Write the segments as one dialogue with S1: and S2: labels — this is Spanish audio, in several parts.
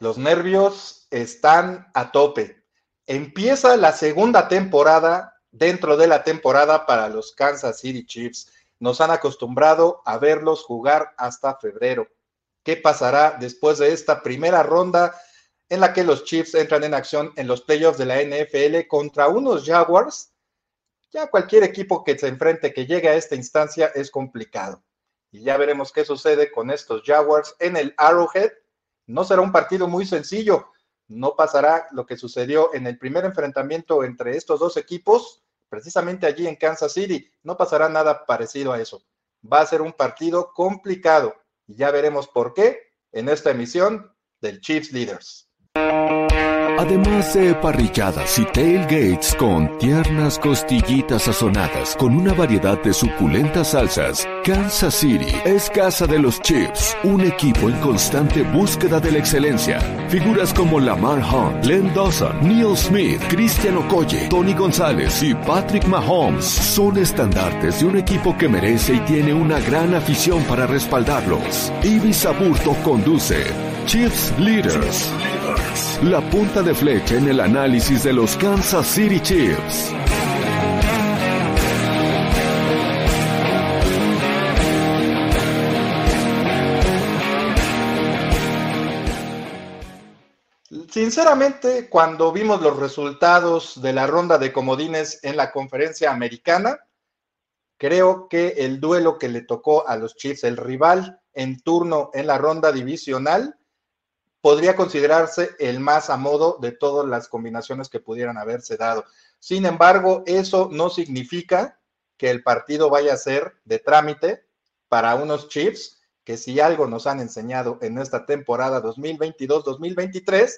S1: Los nervios están a tope. Empieza la segunda temporada dentro de la temporada para los Kansas City Chiefs. Nos han acostumbrado a verlos jugar hasta febrero. ¿Qué pasará después de esta primera ronda en la que los Chiefs entran en acción en los playoffs de la NFL contra unos Jaguars? Ya cualquier equipo que se enfrente, que llegue a esta instancia, es complicado. Y ya veremos qué sucede con estos Jaguars en el Arrowhead. No será un partido muy sencillo. No pasará lo que sucedió en el primer enfrentamiento entre estos dos equipos, precisamente allí en Kansas City. No pasará nada parecido a eso. Va a ser un partido complicado y ya veremos por qué en esta emisión del Chiefs Leaders.
S2: Además de parrilladas y tailgates con tiernas costillitas sazonadas con una variedad de suculentas salsas, Kansas City es casa de los Chiefs, un equipo en constante búsqueda de la excelencia. Figuras como Lamar Hunt, Len Dawson, Neil Smith, Christian Okoye, Tony González y Patrick Mahomes son estandartes de un equipo que merece y tiene una gran afición para respaldarlos. Ibis Aburto conduce Leaders. La punta de flecha en el análisis de los Kansas City Chiefs.
S1: Sinceramente, cuando vimos los resultados de la ronda de comodines en la conferencia americana, creo que el duelo que le tocó a los Chiefs, el rival en turno en la ronda divisional, podría considerarse el más a modo de todas las combinaciones que pudieran haberse dado. Sin embargo, eso no significa que el partido vaya a ser de trámite para unos Chiefs que si algo nos han enseñado en esta temporada 2022-2023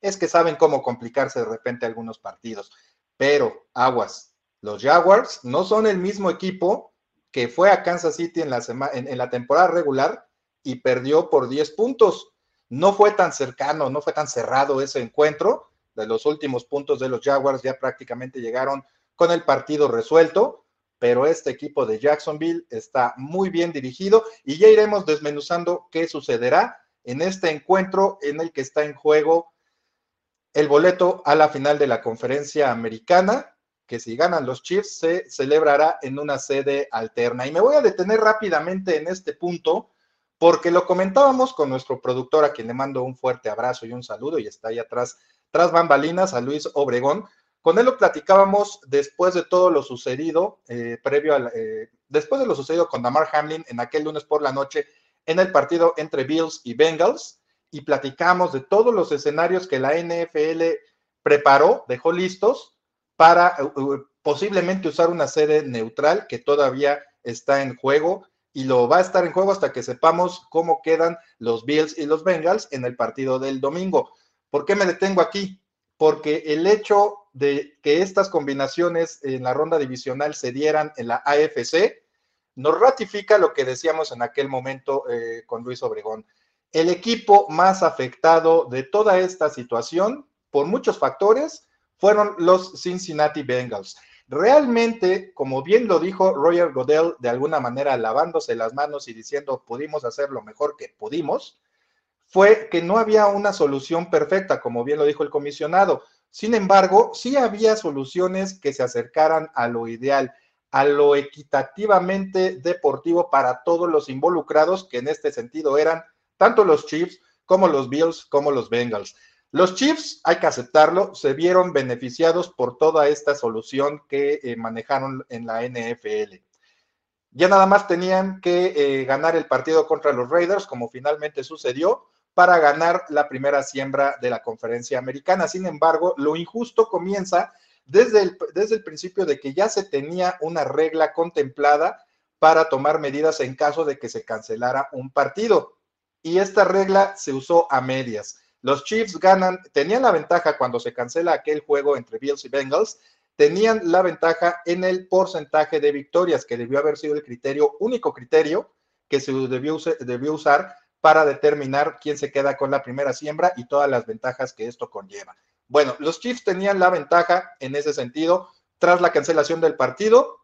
S1: es que saben cómo complicarse de repente algunos partidos. Pero aguas, los Jaguars no son el mismo equipo que fue a Kansas City en la, en la temporada regular y perdió por 10 puntos. No fue tan cercano, no fue tan cerrado ese encuentro. De los últimos puntos de los Jaguars ya prácticamente llegaron con el partido resuelto, pero este equipo de Jacksonville está muy bien dirigido y ya iremos desmenuzando qué sucederá en este encuentro en el que está en juego el boleto a la final de la conferencia americana, que si ganan los Chiefs se celebrará en una sede alterna. Y me voy a detener rápidamente en este punto porque lo comentábamos con nuestro productor, a quien le mando un fuerte abrazo y un saludo, y está ahí atrás, tras bambalinas, a Luis Obregón. Con él lo platicábamos después de todo lo sucedido, eh, previo a eh, después de lo sucedido con Damar Hamlin en aquel lunes por la noche en el partido entre Bills y Bengals, y platicamos de todos los escenarios que la NFL preparó, dejó listos para uh, posiblemente usar una sede neutral que todavía está en juego y lo va a estar en juego hasta que sepamos cómo quedan los Bills y los Bengals en el partido del domingo. ¿Por qué me detengo aquí? Porque el hecho de que estas combinaciones en la ronda divisional se dieran en la AFC nos ratifica lo que decíamos en aquel momento eh, con Luis Obregón. El equipo más afectado de toda esta situación, por muchos factores, fueron los Cincinnati Bengals realmente, como bien lo dijo Roger Godell, de alguna manera lavándose las manos y diciendo pudimos hacer lo mejor que pudimos, fue que no había una solución perfecta, como bien lo dijo el comisionado. Sin embargo, sí había soluciones que se acercaran a lo ideal, a lo equitativamente deportivo para todos los involucrados, que en este sentido eran tanto los Chiefs como los Bills como los Bengals. Los Chiefs, hay que aceptarlo, se vieron beneficiados por toda esta solución que eh, manejaron en la NFL. Ya nada más tenían que eh, ganar el partido contra los Raiders, como finalmente sucedió, para ganar la primera siembra de la conferencia americana. Sin embargo, lo injusto comienza desde el, desde el principio de que ya se tenía una regla contemplada para tomar medidas en caso de que se cancelara un partido. Y esta regla se usó a medias. Los Chiefs ganan, tenían la ventaja cuando se cancela aquel juego entre Bills y Bengals, tenían la ventaja en el porcentaje de victorias, que debió haber sido el criterio, único criterio que se debió, debió usar para determinar quién se queda con la primera siembra y todas las ventajas que esto conlleva. Bueno, los Chiefs tenían la ventaja en ese sentido tras la cancelación del partido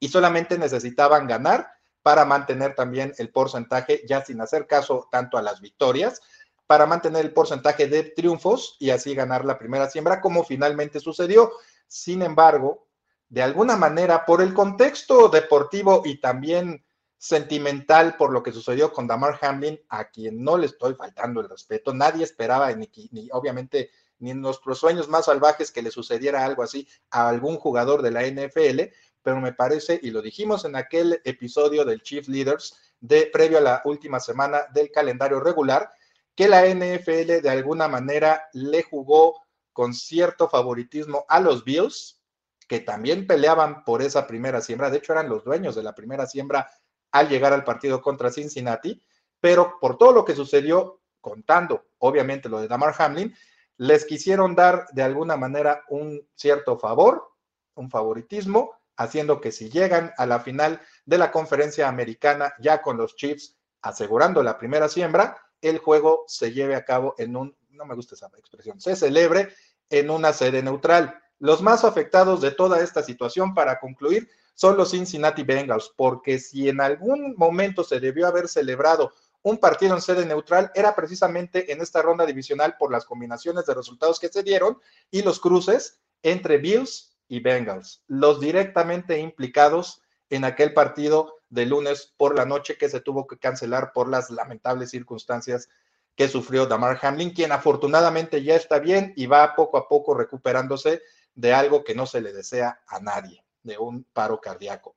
S1: y solamente necesitaban ganar para mantener también el porcentaje, ya sin hacer caso tanto a las victorias, para mantener el porcentaje de triunfos y así ganar la primera siembra, como finalmente sucedió. Sin embargo, de alguna manera, por el contexto deportivo y también sentimental por lo que sucedió con Damar Hamlin, a quien no le estoy faltando el respeto, nadie esperaba, ni, ni obviamente ni en nuestros sueños más salvajes que le sucediera algo así a algún jugador de la NFL, pero me parece, y lo dijimos en aquel episodio del Chief Leaders, de previo a la última semana del calendario regular, que la NFL de alguna manera le jugó con cierto favoritismo a los Bills, que también peleaban por esa primera siembra, de hecho eran los dueños de la primera siembra al llegar al partido contra Cincinnati, pero por todo lo que sucedió, contando obviamente lo de Damar Hamlin, les quisieron dar de alguna manera un cierto favor, un favoritismo, haciendo que si llegan a la final de la conferencia americana ya con los Chiefs asegurando la primera siembra, el juego se lleve a cabo en un, no me gusta esa expresión, se celebre en una sede neutral. Los más afectados de toda esta situación, para concluir, son los Cincinnati Bengals, porque si en algún momento se debió haber celebrado un partido en sede neutral, era precisamente en esta ronda divisional por las combinaciones de resultados que se dieron y los cruces entre Bills y Bengals, los directamente implicados en aquel partido de lunes por la noche que se tuvo que cancelar por las lamentables circunstancias que sufrió Damar Hamlin, quien afortunadamente ya está bien y va poco a poco recuperándose de algo que no se le desea a nadie, de un paro cardíaco.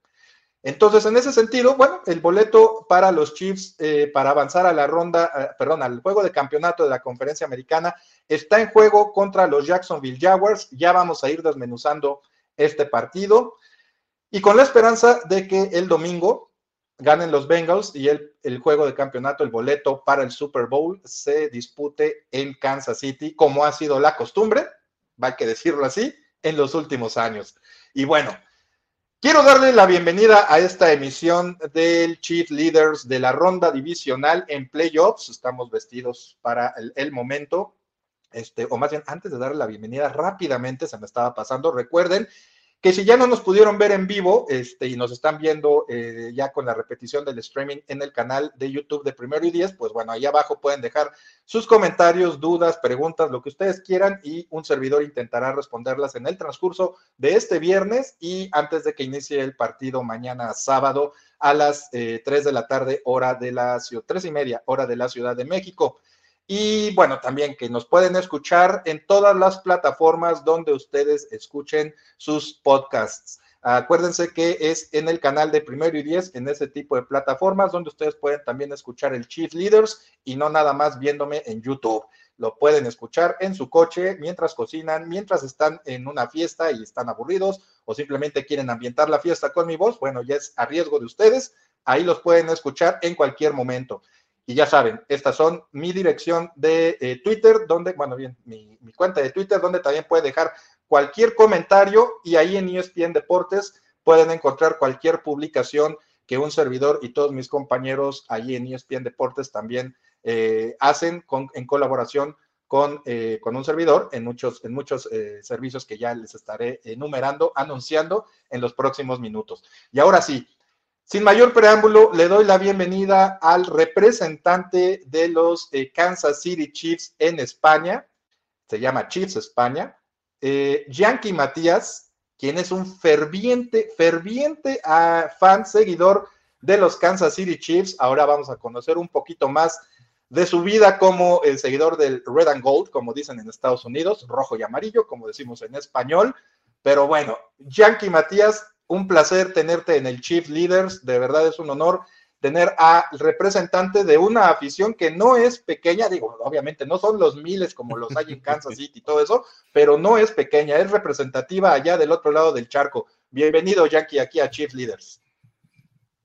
S1: Entonces, en ese sentido, bueno, el boleto para los Chiefs eh, para avanzar a la ronda, eh, perdón, al juego de campeonato de la conferencia americana está en juego contra los Jacksonville Jaguars. Ya vamos a ir desmenuzando este partido y con la esperanza de que el domingo ganen los Bengals y el, el juego de campeonato, el boleto para el Super Bowl se dispute en Kansas City, como ha sido la costumbre, va que decirlo así, en los últimos años. Y bueno, Quiero darle la bienvenida a esta emisión del Chief Leaders de la ronda divisional en playoffs. Estamos vestidos para el, momento. Este, o más bien, antes de darle la bienvenida, rápidamente se me estaba pasando. Recuerden que si ya no nos pudieron ver en vivo este, y nos están viendo eh, ya con la repetición del streaming en el canal de YouTube de Primero y Diez, pues bueno, ahí abajo pueden dejar sus comentarios, dudas, preguntas, lo que ustedes quieran y un servidor intentará responderlas en el transcurso de este viernes y antes de que inicie el partido mañana sábado a las eh, 3 de la tarde, hora de la ciudad, tres y media, hora de la Ciudad de México. Y bueno, también que nos pueden escuchar en todas las plataformas donde ustedes escuchen sus podcasts. Acuérdense que es en el canal de Primero y Diez, en ese tipo de plataformas, donde ustedes pueden también escuchar el Chief Leaders y no nada más viéndome en YouTube. Lo pueden escuchar en su coche mientras cocinan, mientras están en una fiesta y están aburridos o simplemente quieren ambientar la fiesta con mi voz. Bueno, ya es a riesgo de ustedes. Ahí los pueden escuchar en cualquier momento. Y ya saben, estas son mi dirección de eh, Twitter, donde, bueno, bien, mi, cuenta de Twitter, donde también puede dejar cualquier comentario y ahí en ESPN Deportes pueden encontrar cualquier publicación que un servidor y todos mis compañeros allí en ESPN Deportes también eh, hacen en colaboración con, eh, con, un servidor en muchos, en muchos servicios que ya les estaré enumerando, anunciando en los próximos minutos. Y ahora sí, sin mayor preámbulo, le doy la bienvenida al representante de los eh, Kansas City Chiefs en España, se llama Chiefs España, eh, Yankee Matías, quien es un ferviente, ferviente ah, fan, seguidor de los Kansas City Chiefs. Ahora vamos a conocer un poquito más de su vida como el seguidor del Red and Gold, como dicen en Estados Unidos, rojo y amarillo, como decimos en español. Pero bueno, Yankee Matías, un placer tenerte en el Chief Leaders, de verdad es un honor tener al representante de una afición que no es pequeña, digo, obviamente no son los miles como los hay en Kansas City y todo eso, pero no es pequeña, es representativa allá del otro lado del charco. Bienvenido, Yankee, aquí a Chief Leaders.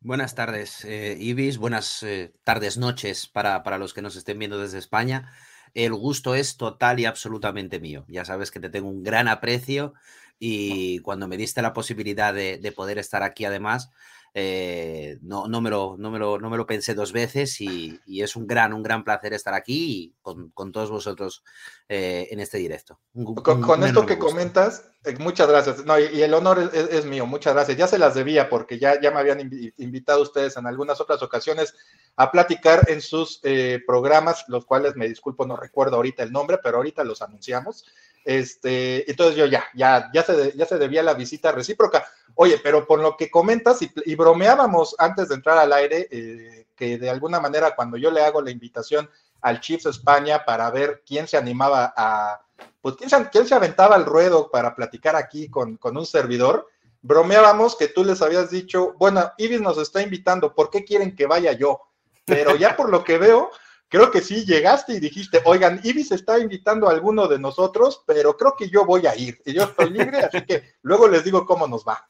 S3: Buenas tardes, eh, Ibis, buenas eh, tardes, noches para, para los que nos estén viendo desde España. El gusto es total y absolutamente mío. Ya sabes que te tengo un gran aprecio y cuando me diste la posibilidad de, poder estar aquí además, eh, no, no, me lo, no, me lo, no me lo pensé dos veces y, es un gran, un gran placer estar aquí con, con todos vosotros eh, en este directo.
S1: con, esto que comentas, eh, muchas gracias. No, y, el honor es, mío, muchas gracias. Ya se las debía porque ya, ya me habían invitado ustedes en algunas otras ocasiones a platicar en sus programas, los cuales me disculpo, no recuerdo ahorita el nombre, pero ahorita los anunciamos. Este, entonces yo ya, ya, ya se, ya se debía la visita recíproca. Oye, pero por lo que comentas y, bromeábamos antes de entrar al aire, eh, que de alguna manera cuando yo le hago la invitación al Chiefs España para ver quién se animaba a, pues quién se, quién se aventaba al ruedo para platicar aquí con, con, un servidor, bromeábamos que tú les habías dicho, bueno, Ibis nos está invitando, ¿por qué quieren que vaya yo? Pero ya por lo que veo, creo que sí llegaste y dijiste, oigan, Ibis está invitando a alguno de nosotros, pero creo que yo voy a ir y yo estoy libre, así que luego les digo cómo nos va.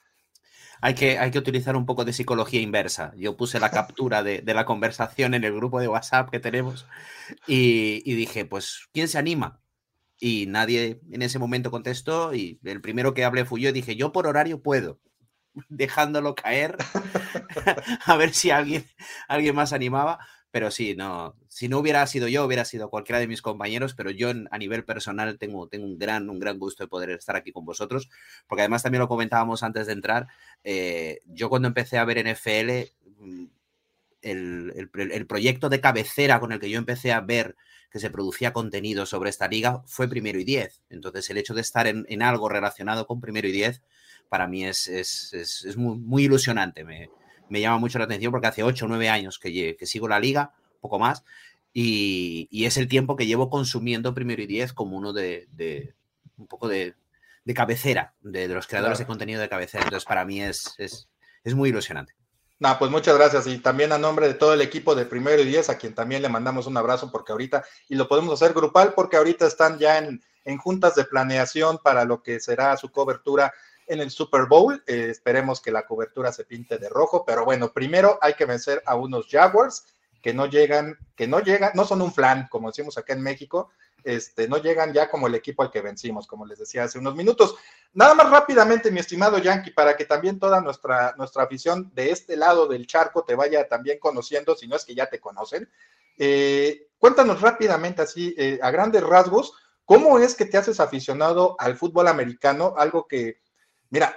S3: Hay que, hay que utilizar un poco de psicología inversa. Yo puse la captura de, la conversación en el grupo de WhatsApp que tenemos y, y dije, pues, ¿quién se anima? Y nadie en ese momento contestó y el primero que hablé fui yo y dije, yo por horario puedo dejándolo caer a ver si alguien, alguien más animaba. Pero sí, no, si no hubiera sido yo, hubiera sido cualquiera de mis compañeros, pero yo a nivel personal tengo, un, gran, un gran gusto de poder estar aquí con vosotros, porque además también lo comentábamos antes de entrar, eh, yo cuando empecé a ver NFL, mm, el, el, proyecto de cabecera con el que yo empecé a ver que se producía contenido sobre esta liga fue primero y diez. Entonces el hecho de estar en, algo relacionado con primero y diez para mí es, muy, ilusionante. Me llama mucho la atención porque hace 8 o 9 años que, que, sigo la liga, poco más, y, y, es el tiempo que llevo consumiendo Primero y Diez como uno de, de un poco de, de cabecera, de, los creadores de contenido de cabecera. Entonces, para mí es, es, es muy ilusionante.
S1: No, pues muchas gracias. Y también a nombre de todo el equipo de Primero y Diez, a quien también le mandamos un abrazo porque ahorita, y lo podemos hacer grupal porque ahorita están ya en, en juntas de planeación para lo que será su cobertura en el Super Bowl. Eh, esperemos que la cobertura se pinte de rojo, pero bueno, primero hay que vencer a unos Jaguars que no llegan, que no llegan, no son un flan, como decimos acá en México, este, no llegan ya como el equipo al que vencimos, como les decía hace unos minutos. Nada más rápidamente, mi estimado Yankee, para que también toda nuestra, nuestra afición de este lado del charco te vaya también conociendo, si no es que ya te conocen. Eh, cuéntanos rápidamente, así, eh, a grandes rasgos, ¿cómo es que te haces aficionado al fútbol americano? Algo que, Mira,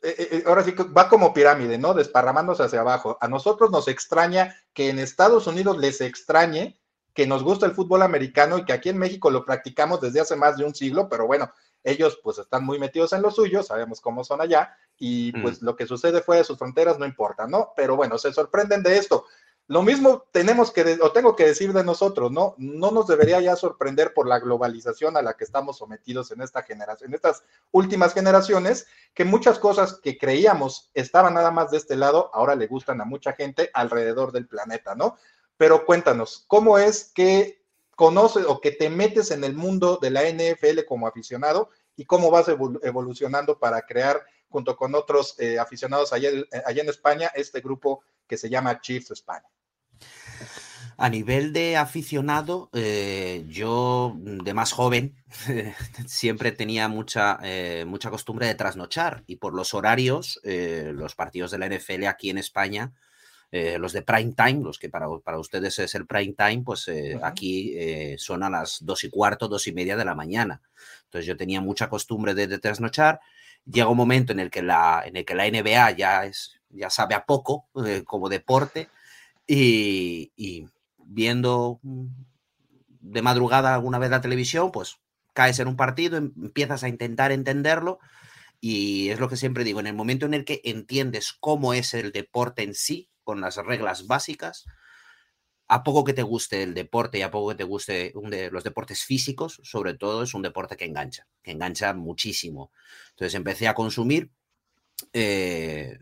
S1: eh, eh, eh, ahora sí que va como pirámide, ¿no? Desparramándose hacia abajo. A nosotros nos extraña que en Estados Unidos les extrañe que nos gusta el fútbol americano y que aquí en México lo practicamos desde hace más de un siglo, pero bueno, ellos pues están muy metidos en lo suyo, sabemos cómo son allá y pues mm. lo que sucede fuera de sus fronteras no importa, ¿no? Pero bueno, se sorprenden de esto. Lo mismo tenemos que, o tengo que decir de nosotros, ¿no? No nos debería ya sorprender por la globalización a la que estamos sometidos en esta generación, en estas últimas generaciones, que muchas cosas que creíamos estaban nada más de este lado, ahora le gustan a mucha gente alrededor del planeta, ¿no? Pero cuéntanos, ¿cómo es que conoces o que te metes en el mundo de la NFL como aficionado y cómo vas evolucionando para crear junto con otros eh, aficionados allá, allá en España este grupo que se llama Chiefs España?
S3: A nivel de aficionado, eh, yo de más joven siempre tenía mucha, eh, mucha costumbre de trasnochar y por los horarios, eh, los partidos de la NFL aquí en España, eh, los de prime time, los que para, para, ustedes es el prime time, pues eh, aquí eh, son a las dos y cuarto, dos y media de la mañana. Entonces yo tenía mucha costumbre de, de trasnochar. Llega un momento en el que la, en el que la NBA ya, es, ya sabe a poco como deporte y, y viendo de madrugada alguna vez la televisión, pues caes en un partido, em, empiezas a intentar entenderlo y es lo que siempre digo, en el momento en el que entiendes cómo es el deporte en sí, con las reglas básicas, a poco que te guste el deporte y a poco que te guste los deportes físicos, sobre todo es un deporte que engancha, que engancha muchísimo. Entonces empecé a consumir eh,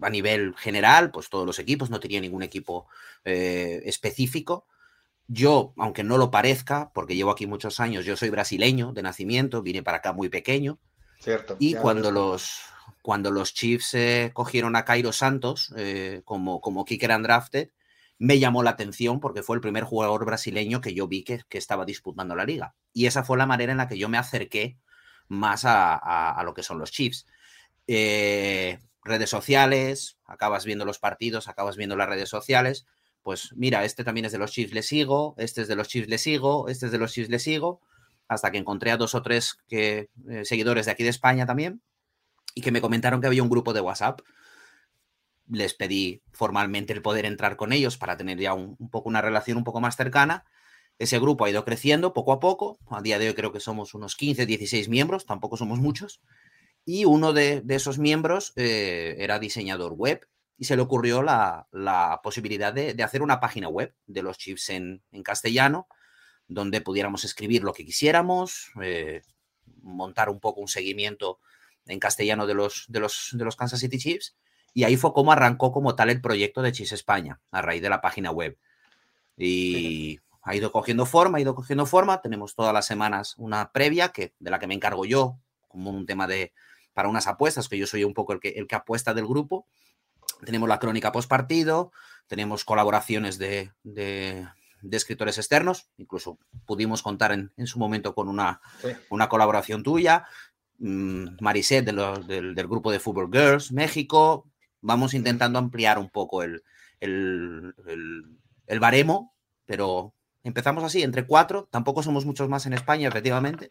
S3: a nivel general, pues todos los equipos, no tenía ningún equipo eh, específico. Yo, aunque no lo parezca, porque llevo aquí muchos años, yo soy brasileño de nacimiento, vine para acá muy pequeño.
S1: Cierto.
S3: Y cuando los, cuando los Chiefs eh, cogieron a Cairo Santos eh, como, como kicker undrafted, me llamó la atención porque fue el primer jugador brasileño que yo vi que, que, estaba disputando la liga. Y esa fue la manera en la que yo me acerqué más a, a, a lo que son los Chiefs. Eh, redes sociales, acabas viendo los partidos, acabas viendo las redes sociales, pues mira, este también es de los Chiefs, le sigo, este es de los Chiefs, le sigo, este es de los Chiefs, le sigo, hasta que encontré a dos o tres que, eh, seguidores de aquí de España también y que me comentaron que había un grupo de WhatsApp. Les pedí formalmente el poder entrar con ellos para tener ya un, poco una relación un poco más cercana. Ese grupo ha ido creciendo poco a poco. A día de hoy creo que somos unos 15, 16 miembros, tampoco somos muchos. Y uno de, esos miembros eh, era diseñador web y se le ocurrió la, posibilidad de, hacer una página web de los chips en, en castellano donde pudiéramos escribir lo que quisiéramos, eh, montar un poco un seguimiento en castellano de los, de, los, de los Kansas City Chiefs. Y ahí fue como arrancó como tal el proyecto de Chiefs España, a raíz de la página web. Y ha ido cogiendo forma, ha ido cogiendo forma. Tenemos todas las semanas una previa que, de la que me encargo yo, como un tema de para unas apuestas, que yo soy un poco el que, el que apuesta del grupo. Tenemos la crónica post partido, tenemos colaboraciones de, de escritores externos, incluso pudimos contar en, su momento con una, una colaboración tuya, mm, Mariset del, grupo de Football Girls, México, vamos intentando ampliar un poco el, el, baremo, pero empezamos así, entre cuatro, tampoco somos muchos más en España, efectivamente,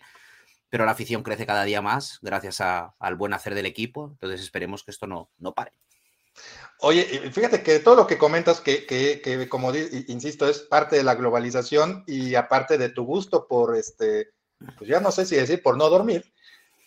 S3: pero la afición crece cada día más gracias al buen hacer del equipo, entonces esperemos que esto no, no pare.
S1: Oye, fíjate que todo lo que comentas, que, que, como insisto, es parte de la globalización y aparte de tu gusto por, este, pues ya no sé si decir por no dormir,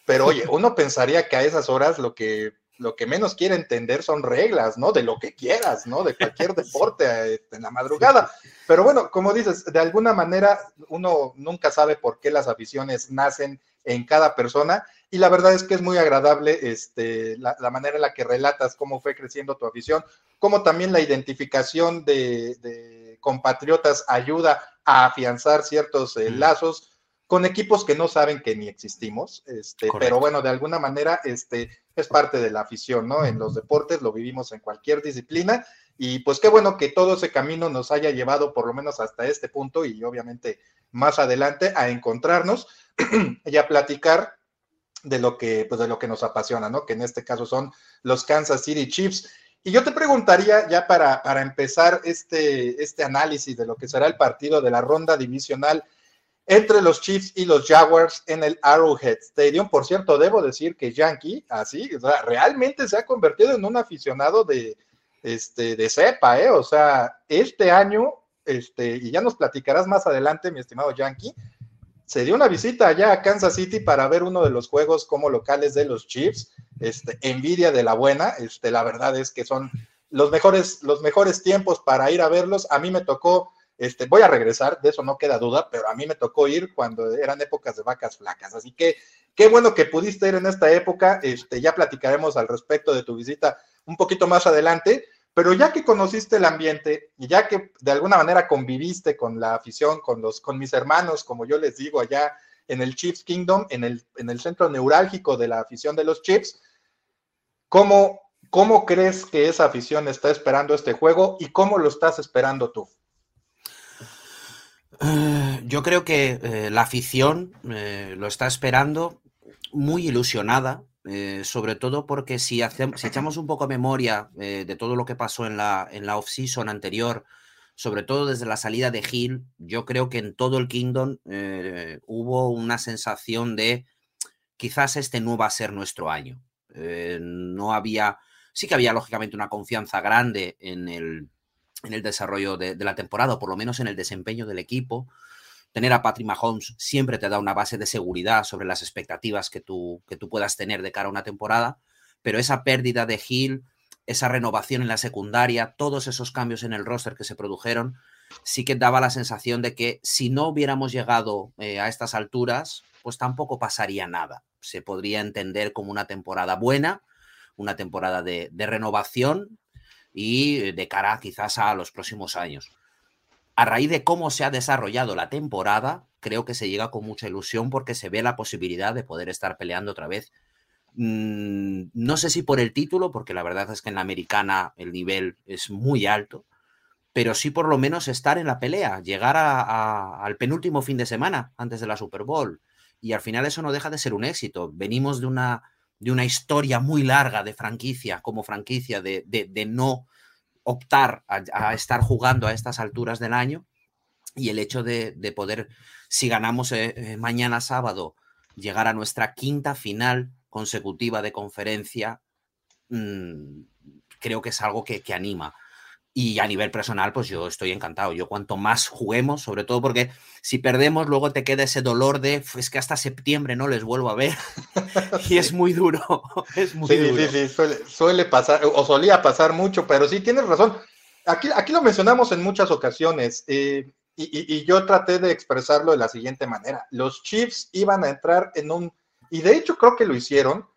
S1: pero oye, uno pensaría que a esas horas lo que, lo que menos quiere entender son reglas, ¿no? De lo que quieras, ¿no? De cualquier deporte este, en la madrugada. Pero bueno, como dices, de alguna manera uno nunca sabe por qué las aficiones nacen en cada persona y la verdad es que es muy agradable este, la, manera en la que relatas cómo fue creciendo tu afición, cómo también la identificación de, compatriotas ayuda a afianzar ciertos eh, mm. lazos con equipos que no saben que ni existimos, este, pero bueno, de alguna manera este, es parte de la afición, ¿no? En los deportes lo vivimos en cualquier disciplina y pues qué bueno que todo ese camino nos haya llevado por lo menos hasta este punto y obviamente más adelante a encontrarnos y a platicar de lo que, pues de lo que nos apasiona, ¿no? Que en este caso son los Kansas City Chiefs. Y yo te preguntaría, ya para, para empezar este, este análisis de lo que será el partido de la ronda divisional entre los Chiefs y los Jaguars en el Arrowhead Stadium. Por cierto, debo decir que Yankee, así, realmente se ha convertido en un aficionado de, este, de cepa, ¿eh? O sea, este año, este, y ya nos platicarás más adelante, mi estimado Yankee, se dio una visita allá a Kansas City para ver uno de los juegos como locales de los Chiefs. Este, envidia de la buena, este, la verdad es que son los mejores, los mejores tiempos para ir a verlos. A mí me tocó, este, voy a regresar, de eso no queda duda, pero a mí me tocó ir cuando eran épocas de vacas flacas. Así que qué bueno que pudiste ir en esta época. Este, ya platicaremos al respecto de tu visita un poquito más adelante. Pero ya que conociste el ambiente y ya que de alguna manera conviviste con la afición, con, los, con mis hermanos, como yo les digo allá en el Chiefs Kingdom, en el, en el centro neurálgico de la afición de los Chiefs, ¿cómo, ¿cómo crees que esa afición está esperando este juego y cómo lo estás esperando tú?
S3: Eh, yo creo que eh, la afición eh, lo está esperando muy ilusionada eh, sobre todo porque si, hacemos, si echamos un poco memoria eh, de todo lo que pasó en la, en la off-season anterior, sobre todo desde la salida de Hill, yo creo que en todo el Kingdom eh, hubo una sensación de quizás este no va a ser nuestro año. no había, sí que había lógicamente una confianza grande en el, en el desarrollo de, de, la temporada, o por lo menos en el desempeño del equipo tener a Patrick Mahomes siempre te da una base de seguridad sobre las expectativas que tú, que tú puedas tener de cara a una temporada, pero esa pérdida de Hill, esa renovación en la secundaria, todos esos cambios en el roster que se produjeron, sí que daba la sensación de que si no hubiéramos llegado eh, a estas alturas, pues tampoco pasaría nada. Se podría entender como una temporada buena, una temporada de, de renovación y de cara quizás a los próximos años a raíz de cómo se ha desarrollado la temporada, creo que se llega con mucha ilusión porque se ve la posibilidad de poder estar peleando otra vez. Mm, no sé si por el título, porque la verdad es que en la americana el nivel es muy alto, pero sí por lo menos estar en la pelea, llegar al penúltimo fin de semana antes de la Super Bowl. Y al final eso no deja de ser un éxito. Venimos de una, de una historia muy larga de franquicia, como franquicia, de, no optar a, estar jugando a estas alturas del año. Y el hecho de, poder, si ganamos eh, eh, mañana sábado, llegar a nuestra quinta final consecutiva de conferencia, mm, creo que es algo que, que anima. Y a nivel personal, pues yo estoy encantado. Yo cuanto más juguemos, sobre todo porque si perdemos, luego te queda ese dolor de, es que hasta septiembre no les vuelvo a ver. y es muy duro. Es muy
S1: sí,
S3: duro.
S1: sí, sí, suele, pasar, o solía pasar mucho, pero sí, tienes razón. Aquí, aquí lo mencionamos en muchas ocasiones. Eh, y, y, yo traté de expresarlo de la siguiente manera. Los Chiefs iban a entrar en un, y de hecho creo que lo hicieron,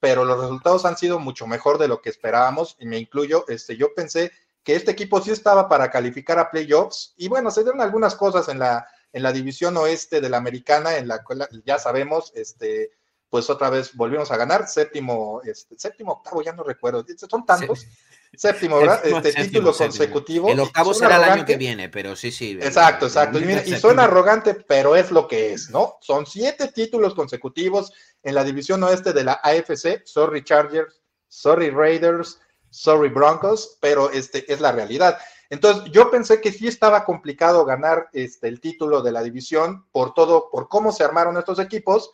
S1: pero los resultados han sido mucho mejor de lo que esperábamos, y me incluyo, este, yo pensé que este equipo sí estaba para calificar a playoffs. Y bueno, se dieron algunas cosas en la, en la división oeste de la americana, en la cual ya sabemos, este, pues otra vez volvimos a ganar, séptimo, este, séptimo, octavo, ya no recuerdo, son tantos. Séptimo, ¿verdad? Este título consecutivo.
S3: El octavo será el año que viene, pero sí, sí.
S1: Exacto, exacto. Y, y suena arrogante, pero es lo que es, ¿no? Son siete títulos consecutivos en la división oeste de la AFC. Sorry Chargers, sorry Raiders, sorry Broncos, pero este es la realidad. Entonces, yo pensé que sí estaba complicado ganar este, el título de la división por todo, por cómo se armaron estos equipos,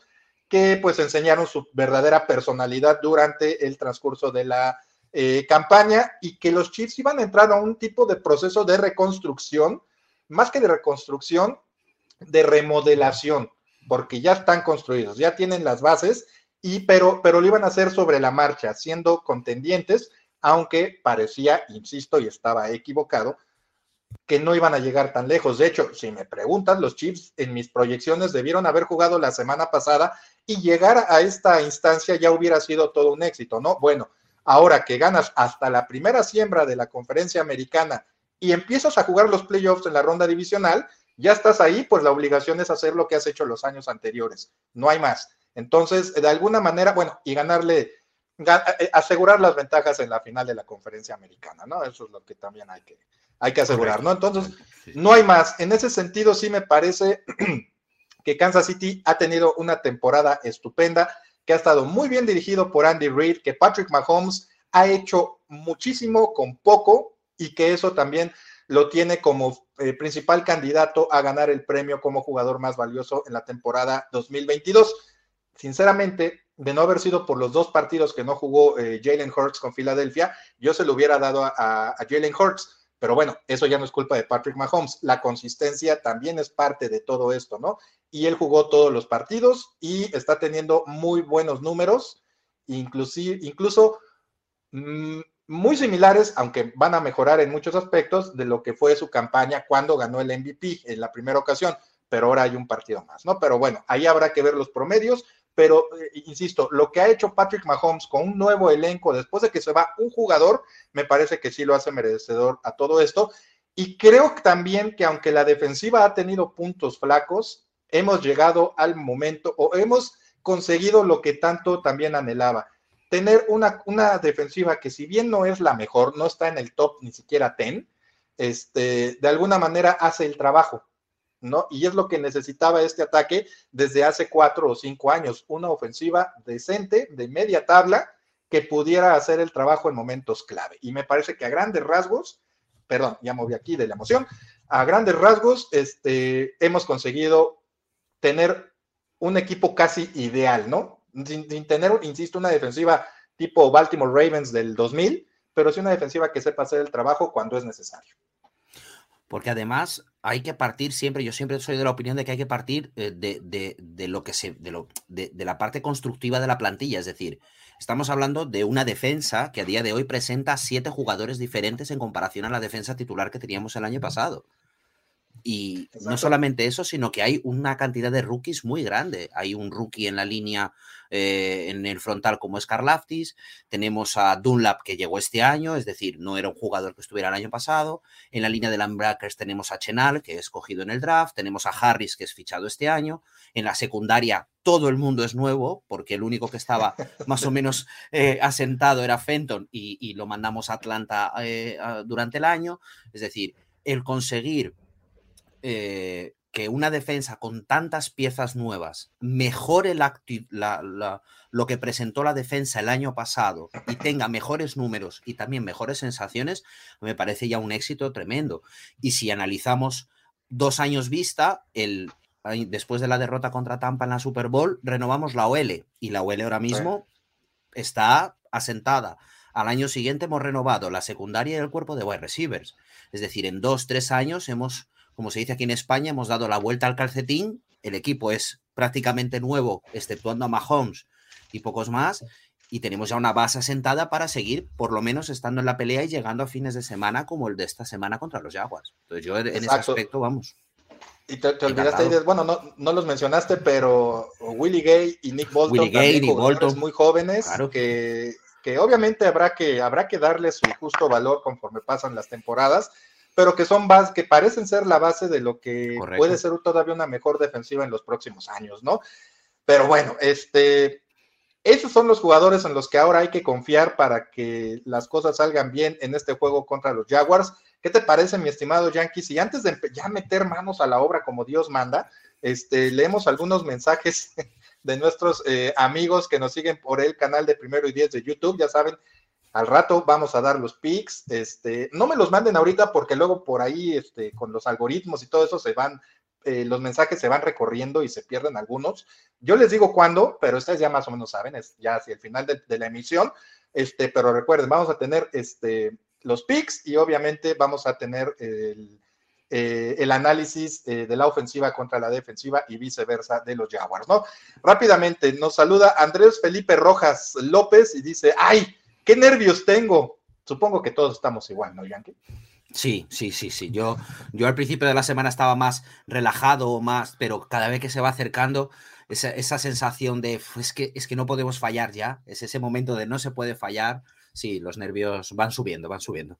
S1: que pues enseñaron su verdadera personalidad durante el transcurso de la eh, campaña y que los Chiefs iban a entrar a un tipo de proceso de reconstrucción, más que de reconstrucción, de remodelación, porque ya están construidos, ya tienen las bases, y pero, pero lo iban a hacer sobre la marcha, siendo contendientes aunque parecía, insisto, y estaba equivocado, que no iban a llegar tan lejos. De hecho, si me preguntan, los Chiefs en mis proyecciones debieron haber jugado la semana pasada y llegar a esta instancia ya hubiera sido todo un éxito, ¿no? Bueno, ahora que ganas hasta la primera siembra de la conferencia americana y empiezas a jugar los playoffs en la ronda divisional, ya estás ahí, pues la obligación es hacer lo que has hecho los años anteriores, no hay más. Entonces, de alguna manera, bueno, y ganarle asegurar las ventajas en la final de la conferencia americana, ¿no? Eso es lo que también hay que, hay que asegurar, ¿no? Entonces, no hay más. En ese sentido, sí me parece que Kansas City ha tenido una temporada estupenda, que ha estado muy bien dirigido por Andy Reid, que Patrick Mahomes ha hecho muchísimo con poco y que eso también lo tiene como eh, principal candidato a ganar el premio como jugador más valioso en la temporada 2022. Sinceramente, de no haber sido por los dos partidos que no jugó eh, Jalen Hurts con Filadelfia, yo se lo hubiera dado a, Jalen Hurts. Pero bueno, eso ya no es culpa de Patrick Mahomes. La consistencia también es parte de todo esto, ¿no? Y él jugó todos los partidos y está teniendo muy buenos números, incluso mm, muy similares, aunque van a mejorar en muchos aspectos, de lo que fue su campaña cuando ganó el MVP en la primera ocasión. Pero ahora hay un partido más, ¿no? Pero bueno, ahí habrá que ver los promedios pero eh, insisto, lo que ha hecho Patrick Mahomes con un nuevo elenco después de que se va un jugador, me parece que sí lo hace merecedor a todo esto. Y creo también que aunque la defensiva ha tenido puntos flacos, hemos llegado al momento o hemos conseguido lo que tanto también anhelaba. Tener una, una defensiva que si bien no es la mejor, no está en el top ni siquiera 10, este, de alguna manera hace el trabajo. ¿No? Y es lo que necesitaba este ataque desde hace cuatro o cinco años, una ofensiva decente, de media tabla, que pudiera hacer el trabajo en momentos clave. Y me parece que a grandes rasgos, perdón, ya moví aquí de la emoción, a grandes rasgos, este, hemos conseguido tener un equipo casi ideal, ¿no? Sin, sin, tener, insisto, una defensiva tipo Baltimore Ravens del 2000, pero sí una defensiva que sepa hacer el trabajo cuando es necesario
S3: porque además hay que partir siempre, yo siempre soy de la opinión de que hay que partir eh, de, lo que se, de, lo, de, la parte constructiva de la plantilla, es decir, estamos hablando de una defensa que a día de hoy presenta siete jugadores diferentes en comparación a la defensa titular que teníamos el año pasado. Y no solamente eso, sino que hay una cantidad de rookies muy grande. Hay un rookie en la línea, eh, en el frontal como es Laftis. Tenemos a Dunlap que llegó este año, es decir, no era un jugador que estuviera el año pasado. En la línea de linebackers tenemos a Chenal, que es escogido en el draft. Tenemos a Harris, que es fichado este año. En la secundaria todo el mundo es nuevo, porque el único que estaba más o menos eh, asentado era Fenton y, lo mandamos a Atlanta eh, durante el año. Es decir, el conseguir eh, que una defensa con tantas piezas nuevas mejore lo que presentó la defensa el año pasado y tenga mejores números y también mejores sensaciones, me parece ya un éxito tremendo. Y si analizamos dos años vista, el, después de la derrota contra Tampa en la Super Bowl, renovamos la OL y la OL ahora mismo está asentada. Al año siguiente hemos renovado la secundaria y el cuerpo de wide receivers. Es decir, en dos, tres años hemos, como se dice aquí en España, hemos dado la vuelta al calcetín. El equipo es prácticamente nuevo, exceptuando a Mahomes y pocos más. Y tenemos ya una base asentada para seguir, por lo menos, estando en la pelea y llegando a fines de semana como el de esta semana contra los Jaguars. Entonces, yo en ese aspecto, vamos.
S1: Y te, olvidaste, bueno, no, no, los mencionaste, pero Willie Gay y Nick Bolton,
S3: Willie Gay, Nick Bolton.
S1: muy jóvenes, claro. que que obviamente habrá que, habrá que darle su justo valor conforme pasan las temporadas, pero que son base, que parecen ser la base de lo que puede ser todavía una mejor defensiva en los próximos años, ¿no? Pero bueno, este, esos son los jugadores en los que ahora hay que confiar para que las cosas salgan bien en este juego contra los Jaguars. ¿Qué te parece, mi estimado Yankees? Y antes de ya meter manos a la obra como Dios manda, este, leemos algunos mensajes de nuestros eh, amigos que nos siguen por el canal de Primero y Diez de YouTube. Ya saben, al rato vamos a dar los pics. Este, no me los manden ahorita porque luego por ahí, este, con los algoritmos y todo eso se van, eh, los mensajes se van recorriendo y se pierden algunos. Yo les digo cuándo, pero ustedes ya más o menos saben, es ya hacia el final de, la emisión. Este, pero recuerden, vamos a tener este, los pics y obviamente vamos a tener el eh, el análisis eh, de la ofensiva contra la defensiva y viceversa de los Jaguars, ¿no? Rápidamente nos saluda Andrés Felipe Rojas López y dice, ay, qué nervios tengo. Supongo que todos estamos igual, ¿no, Yankee?
S3: Sí, sí, sí, sí. Yo, yo al principio de la semana estaba más relajado, más, pero cada vez que se va acercando, esa, esa sensación de es que, es que no podemos fallar ya, es ese momento de no se puede fallar. Sí, los nervios van subiendo, van subiendo.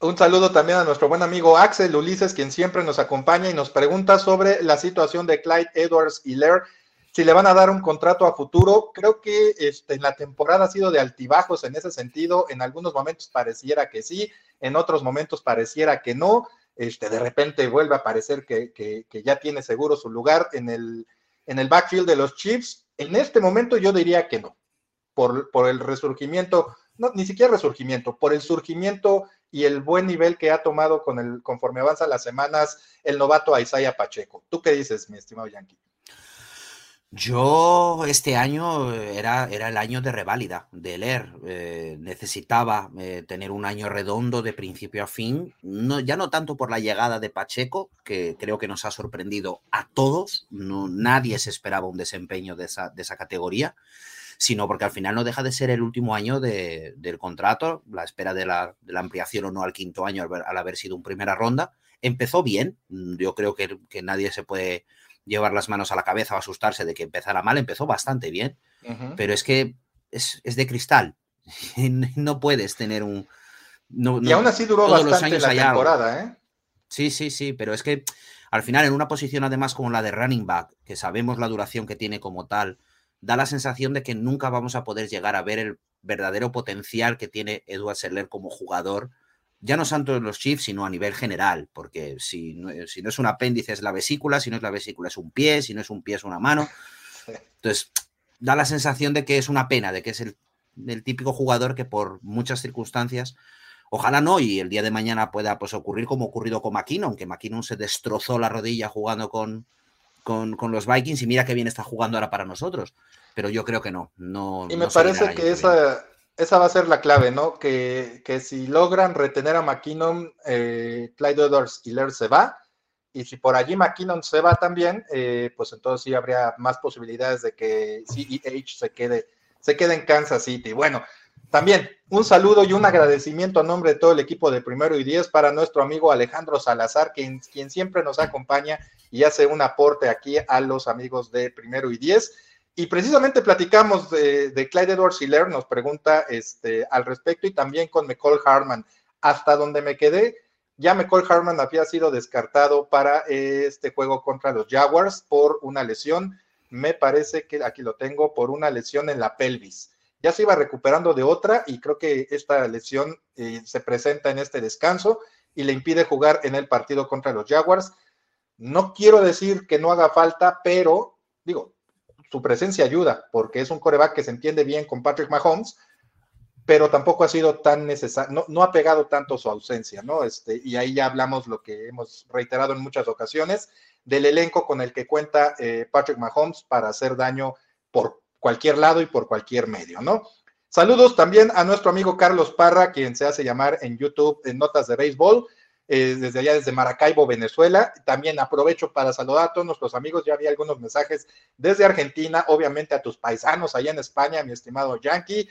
S1: Un saludo también a nuestro buen amigo Axel Ulises, quien siempre nos acompaña y nos pregunta sobre la situación de Clyde Edwards y Lair, si le van a dar un contrato a futuro. Creo que este, en la temporada ha sido de altibajos en ese sentido. En algunos momentos pareciera que sí, en otros momentos pareciera que no. Este, de repente vuelve a parecer que, que, ya tiene seguro su lugar en el, en el backfield de los Chiefs. En este momento yo diría que no, por, por el resurgimiento, no, ni siquiera resurgimiento, por el surgimiento y el buen nivel que ha tomado con el, conforme avanzan las semanas el novato Isaiah Pacheco. ¿Tú qué dices, mi estimado Yankee?
S3: Yo este año era, era el año de reválida, de leer. Eh, necesitaba eh, tener un año redondo de principio a fin, no, ya no tanto por la llegada de Pacheco, que creo que nos ha sorprendido a todos, nadie se esperaba un desempeño de esa, de esa categoría, sino porque al final no deja de ser el último año del contrato, la espera de la, ampliación o no al quinto año al, haber sido un primera ronda. Empezó bien, yo creo que, nadie se puede llevar las manos a la cabeza o asustarse de que empezara mal, empezó bastante bien, pero es que es, de cristal, no puedes tener un...
S1: y aún así duró bastante la temporada, ¿eh?
S3: Sí, sí, sí, pero es que al final en una posición además como la de running back, que sabemos la duración que tiene como tal, da la sensación de que nunca vamos a poder llegar a ver el verdadero potencial que tiene Edward Seller como jugador, ya no tanto los Chiefs, sino a nivel general, porque si no, si no es un apéndice es la vesícula, si no es la vesícula es un pie, si no es un pie es una mano. Entonces, da la sensación de que es una pena, de que es el, el típico jugador que por muchas circunstancias Ojalá no, y el día de mañana pueda pues, ocurrir como ocurrido con McKinnon, que McKinnon se destrozó la rodilla jugando con, con, los Vikings y mira qué bien está jugando ahora para nosotros. Pero yo creo que no. no
S1: y me parece que esa, esa va a ser la clave, ¿no? Que, si logran retener a McKinnon, eh, Clyde Edwards y Lair se va. Y si por allí McKinnon se va también, eh, pues entonces sí habría más posibilidades de que CEH se quede, se quede en Kansas City. Bueno, también un saludo y un agradecimiento a nombre de todo el equipo de Primero y Diez para nuestro amigo Alejandro Salazar, quien, quien siempre nos acompaña y hace un aporte aquí a los amigos de Primero y Diez. Y precisamente platicamos de, de Clyde Edwards Hiller, nos pregunta este, al respecto y también con McCall Harman. Hasta donde me quedé, ya McCall Harman había sido descartado para este juego contra los Jaguars por una lesión. Me parece que aquí lo tengo, por una lesión en la pelvis ya se iba recuperando de otra y creo que esta lesión eh, se presenta en este descanso y le impide jugar en el partido contra los Jaguars. No quiero decir que no haga falta, pero digo, su presencia ayuda, porque es un coreback que se entiende bien con Patrick Mahomes, pero tampoco ha sido tan necesario, no, ha pegado tanto su ausencia, ¿no? Este, y ahí ya hablamos lo que hemos reiterado en muchas ocasiones, del elenco con el que cuenta eh, Patrick Mahomes para hacer daño por cualquier lado y por cualquier medio, ¿no? Saludos también a nuestro amigo Carlos Parra, quien se hace llamar en YouTube en Notas de Béisbol, eh, desde allá, desde Maracaibo, Venezuela. También aprovecho para saludar a todos nuestros amigos. Ya había algunos mensajes desde Argentina, obviamente a tus paisanos allá en España, mi estimado Yankee.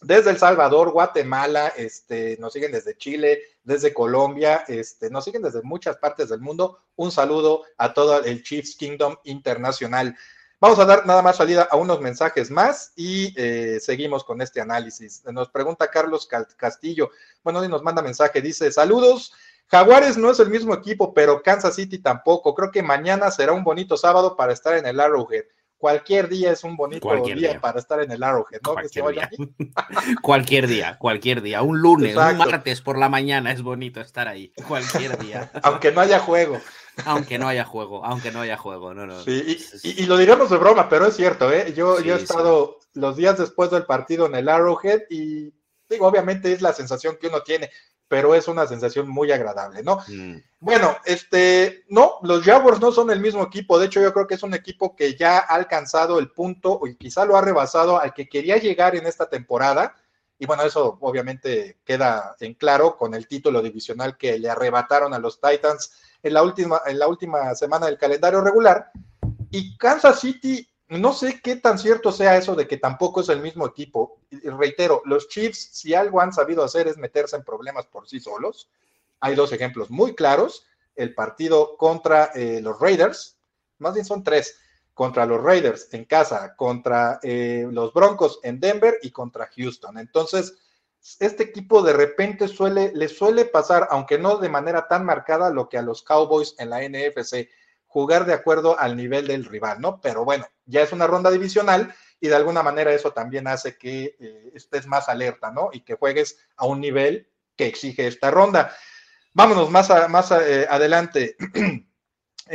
S1: Desde El Salvador, Guatemala, este, nos siguen desde Chile, desde Colombia, este, nos siguen desde muchas partes del mundo. Un saludo a todo el Chiefs Kingdom Internacional. Vamos a dar nada más salida a unos mensajes más y eh, seguimos con este análisis. Nos pregunta Carlos Castillo, bueno, y nos manda mensaje, dice, saludos, Jaguares no es el mismo equipo, pero Kansas City tampoco. Creo que mañana será un bonito sábado para estar en el Arrowhead. Cualquier día es un bonito día, para estar en el Arrowhead, ¿no?
S3: Cualquier día. cualquier día, cualquier día. Un lunes, un martes por la mañana es bonito estar ahí. Cualquier día.
S1: Aunque no haya juego.
S3: Aunque no haya juego, aunque no haya juego, no, no.
S1: Sí, y, lo diremos de broma, pero es cierto, ¿eh? Yo, yo he estado los días después del partido en el Arrowhead y digo, obviamente es la sensación que uno tiene, pero es una sensación muy agradable, ¿no? Mm. Bueno, este, no, los Jaguars no son el mismo equipo, de hecho yo creo que es un equipo que ya ha alcanzado el punto y quizá lo ha rebasado al que quería llegar en esta temporada. Y bueno, eso obviamente queda en claro con el título divisional que le arrebataron a los Titans en la última, en la última semana del calendario regular. Y Kansas City, no sé qué tan cierto sea eso de que tampoco es el mismo equipo. reitero, los Chiefs, si algo han sabido hacer es meterse en problemas por sí solos. Hay dos ejemplos muy claros. El partido contra eh, los Raiders, más bien son tres, contra los Raiders en casa, contra eh, los Broncos en Denver y contra Houston. Entonces, este equipo de repente suele, le suele pasar, aunque no de manera tan marcada, lo que a los Cowboys en la NFC, jugar de acuerdo al nivel del rival, ¿no? Pero bueno, ya es una ronda divisional y de alguna manera eso también hace que eh, estés más alerta, ¿no? Y que juegues a un nivel que exige esta ronda. Vámonos más, más eh, adelante.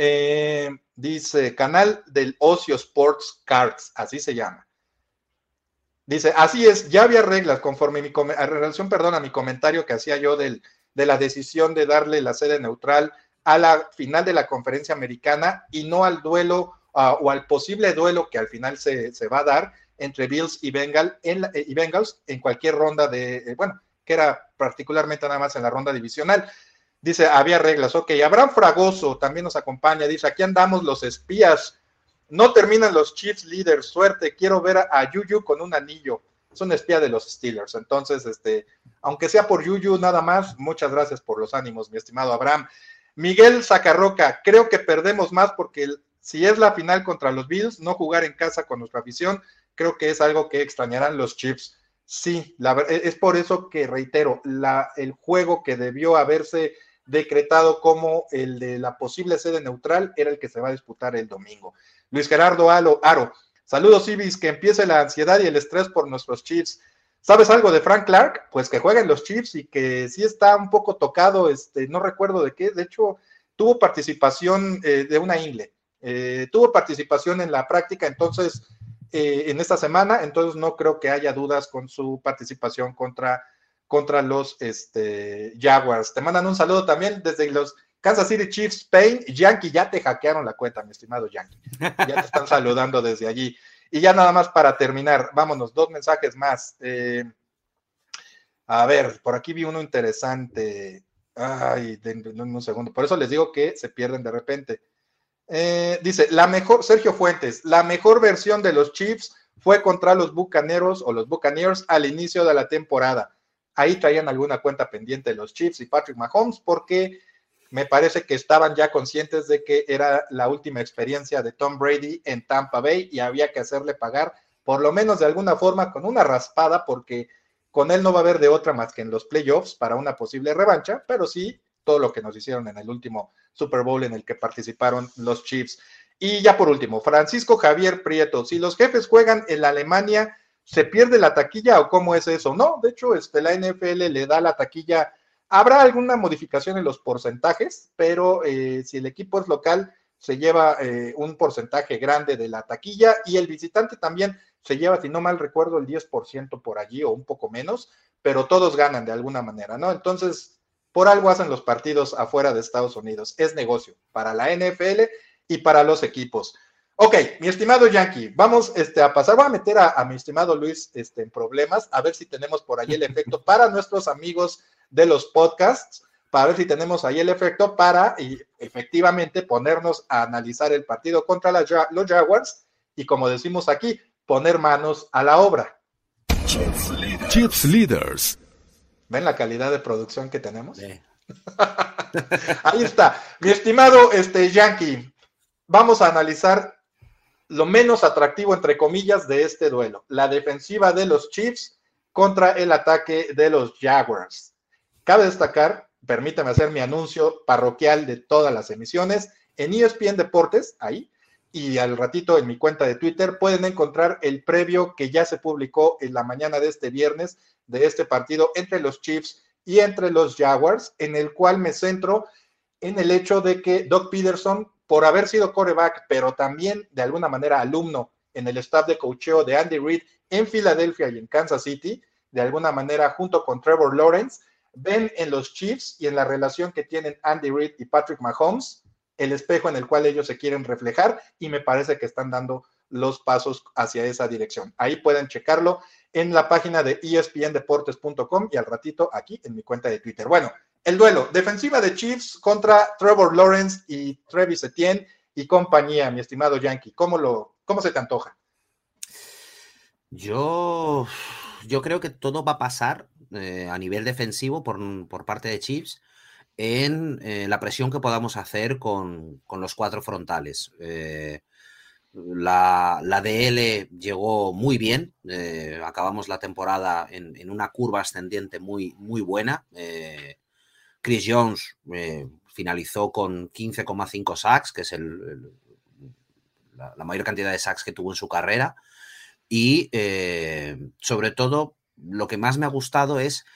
S1: Eh, dice, canal del Ocio Sports Cards, así se llama. Dice, así es, ya había reglas conforme mi a relación, perdón, a mi comentario que hacía yo del, de la decisión de darle la sede neutral a la final de la conferencia americana y no al duelo o al posible duelo que al final se, va a dar entre Bills y, Bengal en y Bengals en cualquier ronda de, eh, bueno, que era particularmente nada más en la ronda divisional. Dice, había reglas, ok. Abraham Fragoso también nos acompaña, dice, aquí andamos los espías no terminan los Chiefs líderes, suerte, quiero ver a, Yuyu con un anillo. Es un espía de los Steelers. Entonces, este, aunque sea por Yuyu nada más, muchas gracias por los ánimos, mi estimado Abraham. Miguel Zacarroca, creo que perdemos más porque si es la final contra los Bills, no jugar en casa con nuestra afición, creo que es algo que extrañarán los Chiefs. Sí, la, es por eso que reitero, la, el juego que debió haberse decretado como el de la posible sede neutral era el que se va a disputar el domingo. Luis Gerardo Alo, Aro, saludos Ibis, que empiece la ansiedad y el estrés por nuestros Chiefs. ¿Sabes algo de Frank Clark? Pues que jueguen los Chiefs y que sí está un poco tocado, este, no recuerdo de qué, de hecho tuvo participación eh, de una ingle, eh, tuvo participación en la práctica, entonces, eh, en esta semana, entonces no creo que haya dudas con su participación contra contra los este, Jaguars. Te mandan un saludo también desde los Kansas City Chiefs, Spain. Yankee, ya te hackearon la cuenta, mi estimado Yankee. Ya te están saludando desde allí. Y ya nada más para terminar, vámonos, dos mensajes más. Eh, a ver, por aquí vi uno interesante. Ay, denme un segundo. Por eso les digo que se pierden de repente. Eh, dice, la mejor, Sergio Fuentes, la mejor versión de los Chiefs fue contra los Bucaneros o los Buccaneers al inicio de la temporada ahí traían alguna cuenta pendiente de los Chiefs y Patrick Mahomes porque me parece que estaban ya conscientes de que era la última experiencia de Tom Brady en Tampa Bay y había que hacerle pagar por lo menos de alguna forma con una raspada porque con él no va a haber de otra más que en los playoffs para una posible revancha, pero sí todo lo que nos hicieron en el último Super Bowl en el que participaron los Chiefs. Y ya por último, Francisco Javier Prieto, si los jefes juegan en la Alemania, ¿se pierde la taquilla o cómo es eso? No, de hecho, este, la NFL le da la taquilla Habrá alguna modificación en los porcentajes, pero eh, si el equipo es local, se lleva eh, un porcentaje grande de la taquilla y el visitante también se lleva, si no mal recuerdo, el 10% por allí o un poco menos, pero todos ganan de alguna manera, ¿no? Entonces, por algo hacen los partidos afuera de Estados Unidos. Es negocio para la NFL y para los equipos. Ok, mi estimado Yankee, vamos este, a pasar, voy a meter a, mi estimado Luis este, en problemas, a ver si tenemos por ahí el efecto para nuestros amigos de los podcasts, para ver si tenemos ahí el efecto para y, efectivamente ponernos a analizar el partido contra los Jaguars y como decimos aquí, poner manos a la obra.
S2: Chips Leaders.
S1: ¿Ven la calidad de producción que tenemos? ahí está. Mi estimado este, Yankee, vamos a analizar lo menos atractivo, entre comillas, de este duelo. La defensiva de los Chiefs contra el ataque de los Jaguars. Cabe destacar, permítame hacer mi anuncio parroquial de todas las emisiones en ESPN Deportes, ahí, y al ratito en mi cuenta de Twitter pueden encontrar el previo que ya se publicó en la mañana de este viernes de este partido entre los Chiefs y entre los Jaguars, en el cual me centro en el hecho de que Doc Peterson por haber sido coreback, pero también de alguna manera alumno en el staff de cocheo de Andy Reid en Filadelfia y en Kansas City, de alguna manera junto con Trevor Lawrence, ven en los Chiefs y en la relación que tienen Andy Reid y Patrick Mahomes el espejo en el cual ellos se quieren reflejar y me parece que están dando los pasos hacia esa dirección. Ahí pueden checarlo en la página de espndeportes.com y al ratito aquí en mi cuenta de Twitter. Bueno, el duelo, defensiva de Chiefs contra Trevor Lawrence y Travis Etienne y compañía, mi estimado Yankee. ¿Cómo, lo, cómo se te antoja?
S3: Yo, yo creo que todo va a pasar eh, a nivel defensivo por, parte de Chiefs en eh, la presión que podamos hacer con, los cuatro frontales. Eh, la, la, DL llegó muy bien, acabamos la temporada en, una curva ascendiente muy, muy buena. Chris Jones eh, finalizó con 15,5 sacks, que es la, mayor cantidad de sacks que tuvo en su carrera. Y eh, sobre todo, lo que más me ha gustado es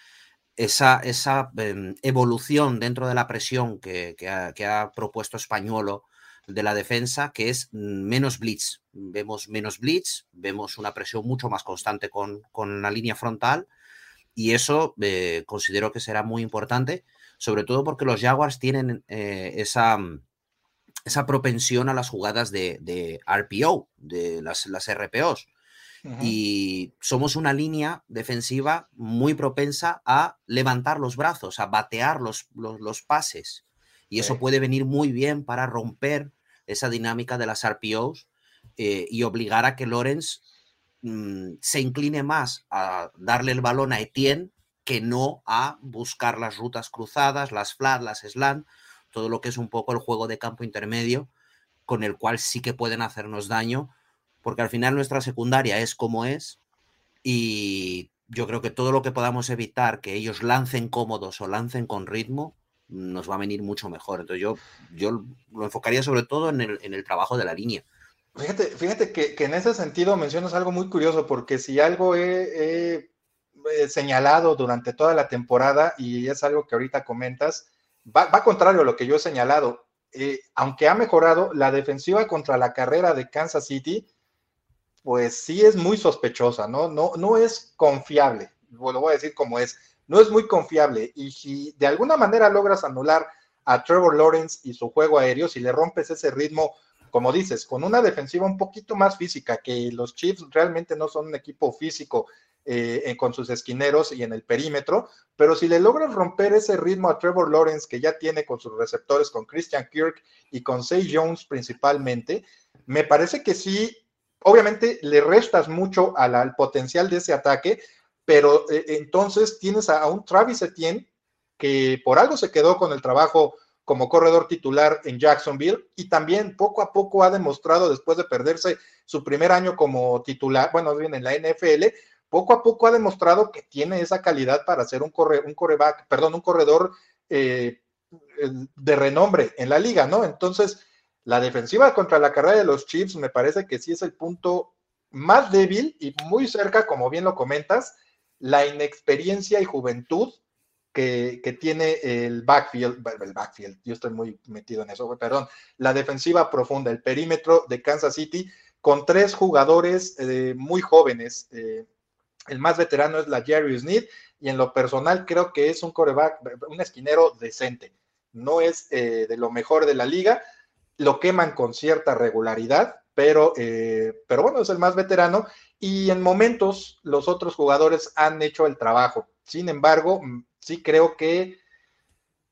S3: esa, esa em, evolución dentro de la presión que, ha, propuesto Españolo de la defensa, que es menos blitz. Vemos menos blitz, vemos una presión mucho más constante con, la línea frontal y eso eh, considero que será muy importante sobre todo porque los Jaguars tienen eh, esa, mm, esa, propensión a las jugadas de, RPO, de las, las RPOs. Y somos una línea defensiva muy propensa a levantar los brazos, a batear los, los, pases. Y eso puede venir muy bien para romper esa dinámica de las RPOs eh, y obligar a que Lawrence mm, se incline más a darle el balón a Etienne que no a buscar las rutas cruzadas, las flat, las slant, todo lo que es un poco el juego de campo intermedio, con el cual sí que pueden hacernos daño, porque al final nuestra secundaria es como es y yo creo que todo lo que podamos evitar que ellos lancen cómodos o lancen con ritmo nos va a venir mucho mejor. Entonces yo, yo lo enfocaría sobre todo en el, trabajo de la línea.
S1: Fíjate, fíjate que, en ese sentido mencionas algo muy curioso, porque si algo he eh, señalado durante toda la temporada y es algo que ahorita comentas, va, contrario a lo que yo he señalado. Eh, aunque ha mejorado, la defensiva contra la carrera de Kansas City, pues sí es muy sospechosa, ¿no? No, no es confiable. Lo voy a decir como es. No es muy confiable. Y si de alguna manera logras anular a Trevor Lawrence y su juego aéreo, si le rompes ese ritmo, como dices, con una defensiva un poquito más física, que los Chiefs realmente no son un equipo físico eh, con sus esquineros y en el perímetro, pero si le logran romper ese ritmo a Trevor Lawrence que ya tiene con sus receptores, con Christian Kirk y con Say Jones principalmente, me parece que sí, obviamente le restas mucho al, potencial de ese ataque, pero eh, entonces tienes a, un Travis Etienne que por algo se quedó con el trabajo como corredor titular en Jacksonville y también poco a poco ha demostrado después de perderse su primer año como titular, bueno, bien en la NFL, poco a poco ha demostrado que tiene esa calidad para ser un, corre, un coreback, perdón, un corredor eh, de renombre en la liga, ¿no? Entonces, la defensiva contra la carrera de los Chiefs me parece que sí es el punto más débil y muy cerca, como bien lo comentas, la inexperiencia y juventud que, tiene el backfield, el backfield, yo estoy muy metido en eso, perdón, la defensiva profunda, el perímetro de Kansas City, con tres jugadores eh, muy jóvenes. Eh, el más veterano es la Jerry Sneed, y en lo personal creo que es un coreback, un esquinero decente. No es eh, de lo mejor de la liga, lo queman con cierta regularidad, pero, pero bueno, es el más veterano y en momentos los otros jugadores han hecho el trabajo. Sin embargo, mm, sí creo que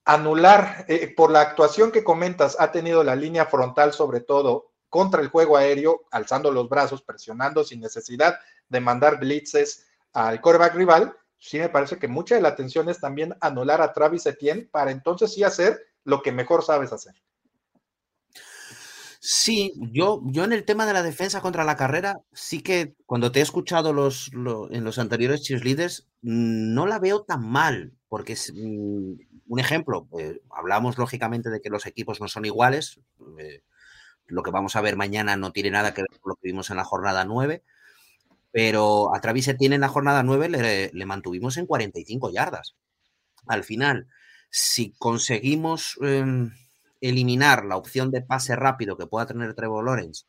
S1: anular, eh, por la actuación que comentas, ha tenido la línea frontal sobre todo contra el juego aéreo, alzando los brazos, presionando sin necesidad de mandar blitzes al coreback rival, sí me parece que mucha de la atención es también anular a Travis Etienne para entonces sí hacer lo que mejor sabes hacer.
S3: Sí, yo, yo en el tema de la defensa contra la carrera, sí que cuando te he escuchado los, en los anteriores cheerleaders, no la veo tan mal, porque es mm, un ejemplo, eh, hablamos lógicamente de que los equipos no son iguales, eh, lo que vamos a ver mañana no tiene nada que ver con lo que vimos en la jornada 9, pero a Travis tiene en la jornada 9 le, le, mantuvimos en 45 yardas. Al final, si conseguimos... Em, eliminar la opción de pase rápido que pueda tener Trevor Lawrence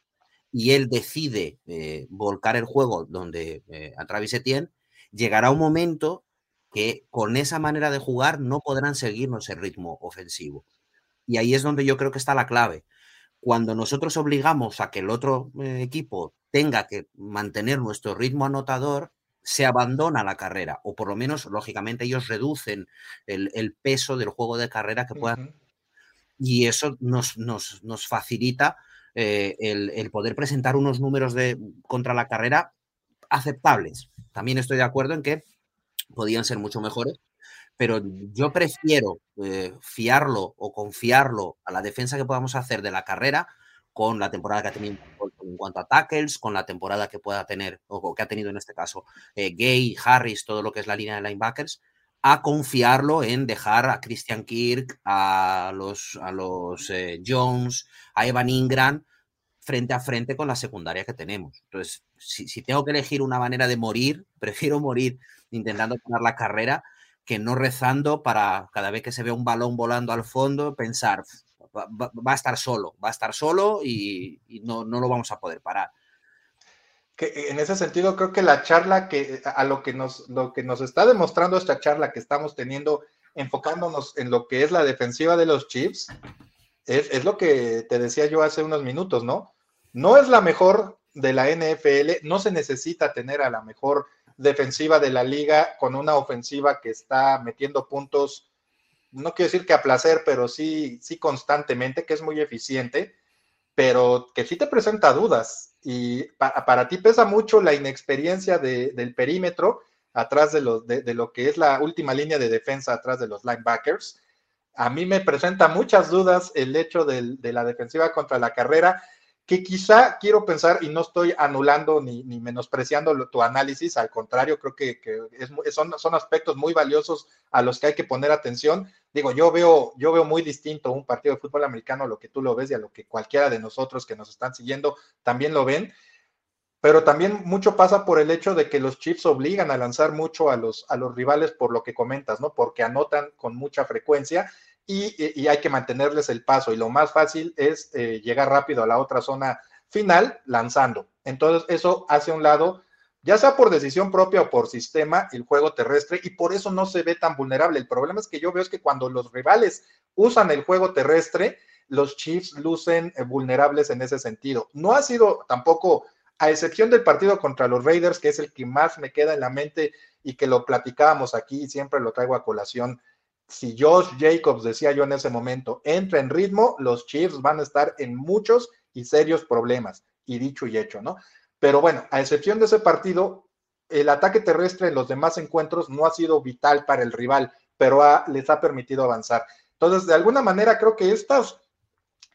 S3: y él decide eh, volcar el juego donde eh, a Travis Etienne, llegará un momento que con esa manera de jugar no podrán seguirnos el ritmo ofensivo. Y ahí es donde yo creo que está la clave. Cuando nosotros obligamos a que el otro eh, equipo tenga que mantener nuestro ritmo anotador, se abandona la carrera, o por lo menos, lógicamente, ellos reducen el, peso del juego de carrera que puedan y eso nos, facilita eh, el, poder presentar unos números de, contra la carrera aceptables. También estoy de acuerdo en que podían ser mucho mejores, pero yo prefiero eh, fiarlo o confiarlo a la defensa que podamos hacer de la carrera con la temporada que ha tenido en cuanto a tackles, con la temporada que pueda tener, o que ha tenido en este caso eh, Gay, Harris, todo lo que es la línea de linebackers, a confiarlo en dejar a Christian Kirk, a los, a los eh, Jones, a Evan Ingram frente a frente con la secundaria que tenemos. Entonces, si, tengo que elegir una manera de morir, prefiero morir intentando ganar la carrera que no rezando para cada vez que se ve un balón volando al fondo pensar, va, a estar solo, va a estar solo y, y no, no lo vamos a poder parar
S1: en ese sentido creo que la charla que a lo que nos lo que nos está demostrando esta charla que estamos teniendo enfocándonos en lo que es la defensiva de los Chiefs es, lo que te decía yo hace unos minutos, ¿no? No es la mejor de la NFL, no se necesita tener a la mejor defensiva de la liga con una ofensiva que está metiendo puntos, no quiero decir que a placer, pero sí, sí constantemente, que es muy eficiente, pero que sí te presenta dudas y para ti pesa mucho la inexperiencia del perímetro atrás de lo, de, lo que es la última línea de defensa atrás de los linebackers. A mí me presenta muchas dudas el hecho de la defensiva contra la carrera que quizá quiero pensar, y no estoy anulando ni, menospreciando tu análisis, al contrario, creo que, son, son, aspectos muy valiosos a los que hay que poner atención. Digo, yo veo, yo veo muy distinto un partido de fútbol americano a lo que tú lo ves y a lo que cualquiera de nosotros que nos están siguiendo también lo ven. Pero también mucho pasa por el hecho de que los Chiefs obligan a lanzar mucho a los, a los rivales por lo que comentas, ¿no? Porque anotan con mucha frecuencia y, hay que mantenerles el paso. Y lo más fácil es eh, llegar rápido a la otra zona final lanzando. Entonces, eso hace un lado, ya sea por decisión propia o por sistema, el juego terrestre, y por eso no se ve tan vulnerable. El problema es que yo veo es que cuando los rivales usan el juego terrestre, los Chiefs lucen eh, vulnerables en ese sentido. No ha sido tampoco, a excepción del partido contra los Raiders, que es el que más me queda en la mente y que lo platicábamos aquí y siempre lo traigo a colación si Josh Jacobs, decía yo en ese momento, entra en ritmo, los Chiefs van a estar en muchos y serios problemas, y dicho y hecho, ¿no? Pero bueno, a excepción de ese partido, el ataque terrestre en los demás encuentros no ha sido vital para el rival, pero les ha permitido avanzar. Entonces, de alguna manera, creo que estas,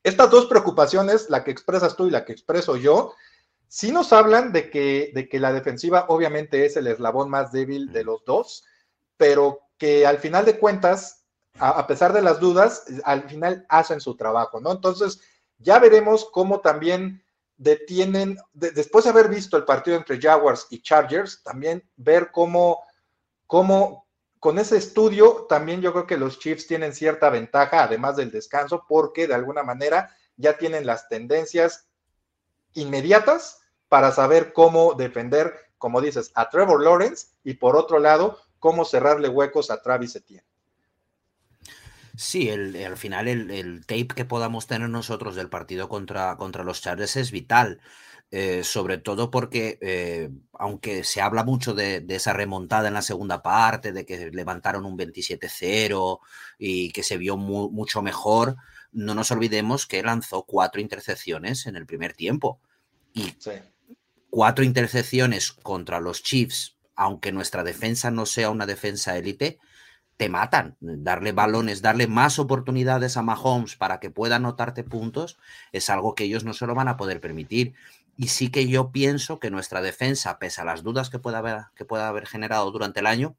S1: estas dos preocupaciones, la que expresas tú y la que expreso yo, sí nos hablan de que, de que la defensiva obviamente es el eslabón más débil de los dos, pero que al final de cuentas, a, pesar de las dudas, al final hacen su trabajo, ¿no? Entonces, ya veremos cómo también detienen, después de haber visto el partido entre Jaguars y Chargers, también ver cómo, cómo, con ese estudio, también yo creo que los Chiefs tienen cierta ventaja, además del descanso, porque de alguna manera ya tienen las tendencias inmediatas para saber cómo defender, como dices, a Trevor Lawrence y por otro lado, cómo cerrarle huecos a Travis Etienne.
S3: Sí, el, al final el, tape que podamos tener nosotros del partido contra, contra los Chargers es vital. Eh, sobre todo porque, eh, aunque se habla mucho de, esa remontada en la segunda parte, de que levantaron un 27-0 y que se vio mucho mejor, no nos olvidemos que lanzó cuatro intercepciones en el primer tiempo. Y cuatro intercepciones contra los Chiefs, aunque nuestra defensa no sea una defensa élite, te matan. Darle balones, darle más oportunidades a Mahomes para que pueda anotarte puntos, es algo que ellos no se lo van a poder permitir. Y sí que yo pienso que nuestra defensa, pese a las dudas que pueda haber, que pueda haber generado durante el año,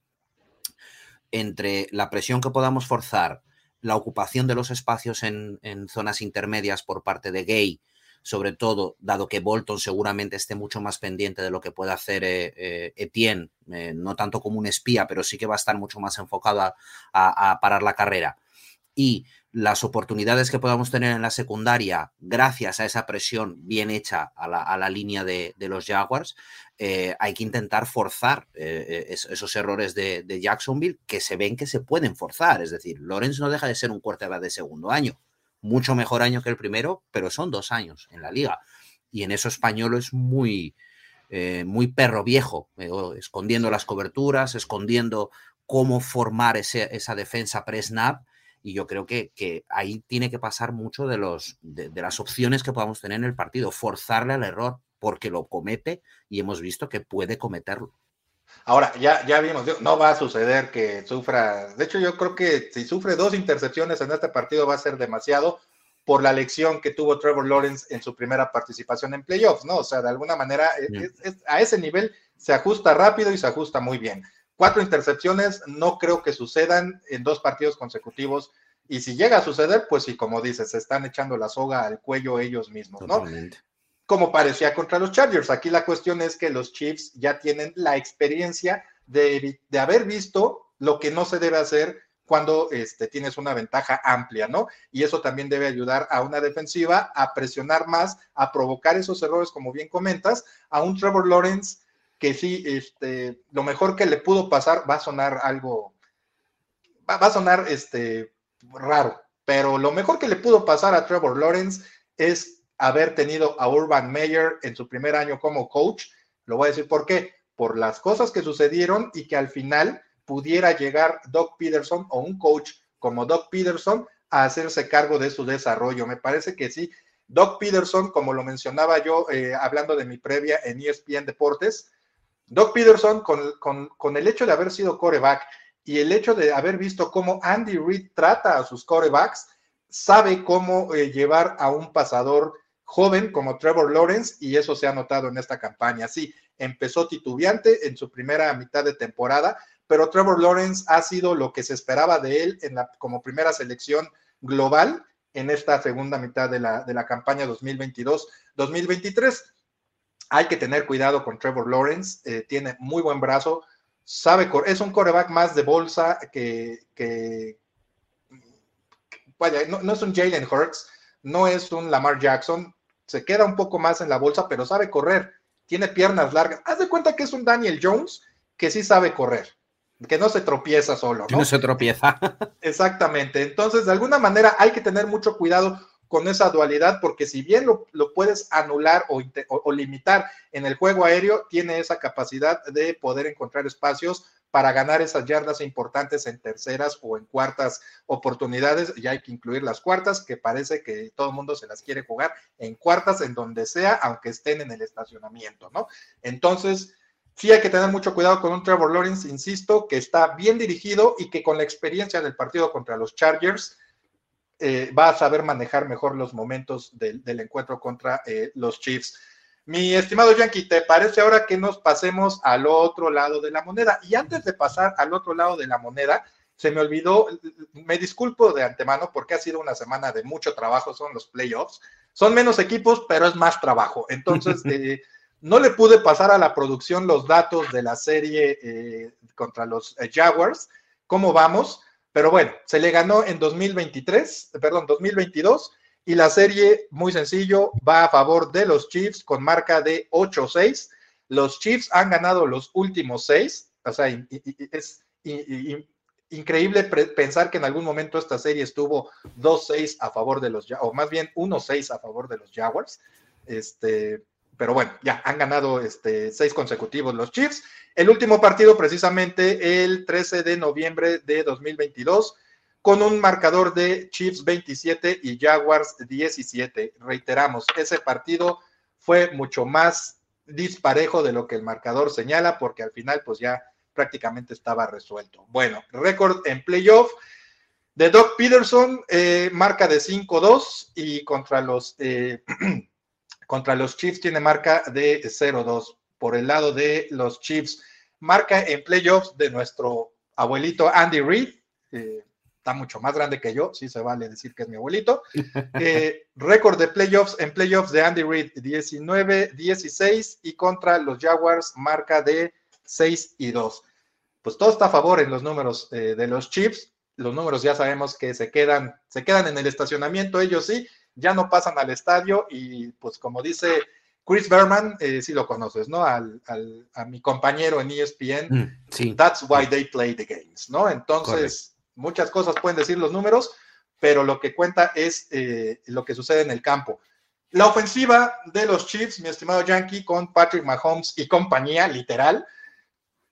S3: entre la presión que podamos forzar, la ocupación de los espacios en, zonas intermedias por parte de Gay, sobre todo dado que Bolton seguramente esté mucho más pendiente de lo que puede hacer eh, eh, Etienne, eh, no tanto como un espía, pero sí que va a estar mucho más enfocado a parar la carrera. Y las oportunidades que podamos tener en la secundaria, gracias a esa presión bien hecha a la, línea de, los Jaguars, hay que intentar forzar esos errores de, Jacksonville que se ven que se pueden forzar. Es decir, Lorenz no deja de ser un quarterback de segundo año, mucho mejor año que el primero, pero son dos años en la liga. Y en eso español es muy, eh, muy perro viejo, escondiendo las coberturas, escondiendo cómo formar esa defensa pre-snap y yo creo que, ahí tiene que pasar mucho de, los, de, las opciones que podamos tener en el partido, forzarle al error, porque lo comete y hemos visto que puede cometerlo.
S1: Ahora, ya, ya vimos, no va a suceder que sufra, de hecho yo creo que si sufre dos intercepciones en este partido va a ser demasiado por la lección que tuvo Trevor Lawrence en su primera participación en playoffs, ¿no? O sea, de alguna manera e, a ese nivel se ajusta rápido y se ajusta muy bien. Cuatro intercepciones no creo que sucedan en dos partidos consecutivos. Y si llega a suceder, pues sí, como dices, se están echando la soga al cuello ellos mismos, ¿no? Como parecía contra los Chargers. Aquí la cuestión es que los Chiefs ya tienen la experiencia de, haber visto lo que no se debe hacer cuando este, tienes una ventaja amplia, ¿no? Y eso también debe ayudar a una defensiva a presionar más, a provocar esos errores, como bien comentas, a un Trevor Lawrence que sí, este, lo mejor que le pudo pasar va a sonar algo, va, a sonar este, raro, pero lo mejor que le pudo pasar a Trevor Lawrence es haber tenido a Urban Meyer en su primer año como coach. Lo voy a decir por qué, por las cosas que sucedieron y que al final pudiera llegar Doc Peterson o un coach como Doc Peterson a hacerse cargo de su desarrollo. Me parece que sí. Doc Peterson, como lo mencionaba yo eh, hablando de mi previa en ESPN Deportes, Doc Peterson, con, el hecho de haber sido coreback y el hecho de haber visto cómo Andy Reid trata a sus corebacks, sabe cómo eh, llevar a un pasador joven como Trevor Lawrence y eso se ha notado en esta campaña. Sí, empezó titubeante en su primera mitad de temporada, pero Trevor Lawrence ha sido lo que se esperaba de él en la, como primera selección global en esta segunda mitad de la, de la campaña 2022-2023 hay que tener cuidado con Trevor Lawrence, eh, tiene muy buen brazo, sabe, es un coreback más de bolsa que, vaya, no, es un Jalen Hurts, no es un Lamar Jackson, se queda un poco más en la bolsa, pero sabe correr, tiene piernas largas. Haz de cuenta que es un Daniel Jones que sí sabe correr, que no se tropieza solo.
S3: ¿no? no se tropieza.
S1: Exactamente. Entonces, de alguna manera hay que tener mucho cuidado con esa dualidad, porque si bien lo, puedes anular o, limitar en el juego aéreo, tiene esa capacidad de poder encontrar espacios para ganar esas yardas importantes en terceras o en cuartas oportunidades. Y hay que incluir las cuartas, que parece que todo el mundo se las quiere jugar en cuartas, en donde sea, aunque estén en el estacionamiento, ¿no? Entonces, sí hay que tener mucho cuidado con un Trevor Lawrence, insisto, que está bien dirigido y que con la experiencia del partido contra los Chargers, eh, va a saber manejar mejor los momentos del, encuentro contra eh, los Chiefs. Mi estimado Yankee, ¿te parece ahora que nos pasemos al otro lado de la moneda? Y antes de pasar al otro lado de la moneda, se me olvidó, me disculpo de antemano porque ha sido una semana de mucho trabajo, son los playoffs. Son menos equipos, pero es más trabajo. Entonces, eh, no le pude pasar a la producción los datos de la serie contra los Jaguars cómo vamos, pero bueno, se le ganó en 2023, perdón, 2022 y la serie, muy sencillo, va a favor de los Chiefs con marca de 8-6. Los Chiefs han ganado los últimos seis, o sea, es increíble pensar que en algún momento esta serie estuvo 2-6 a favor de los, o más bien 1-6 a favor de los Jaguars. Este, pero bueno, ya han ganado este, seis consecutivos los Chiefs. El último partido, precisamente el 13 de noviembre de 2022, con un marcador de Chiefs 27 y Jaguars 17. Reiteramos, ese partido fue mucho más disparejo de lo que el marcador señala, porque al final, pues ya prácticamente estaba resuelto. Bueno, récord en playoff de Doc Peterson, eh, marca de 5-2 y contra los, eh, contra los Chiefs tiene marca de 0-2. Por el lado de los Chiefs, marca en playoffs de nuestro abuelito Andy Reid. Está mucho más grande que yo, sí se vale decir que es mi abuelito. récord de playoffs en playoffs de Andy Reid, 19-16 y contra los Jaguars, marca de 6 y 2 pues todo está a favor en los números eh, de los Chiefs. Los números ya sabemos que se quedan, se quedan en el estacionamiento, ellos sí, ya no pasan al estadio y pues como dice Chris Berman, eh, sí lo conoces, ¿no? Al, a mi compañero en ESPN, mm, sí. that's why they play the games, ¿no? Entonces, muchas cosas pueden decir los números, pero lo que cuenta es eh, lo que sucede en el campo. La ofensiva de los Chiefs, mi estimado Yankee, con Patrick Mahomes y compañía, literal,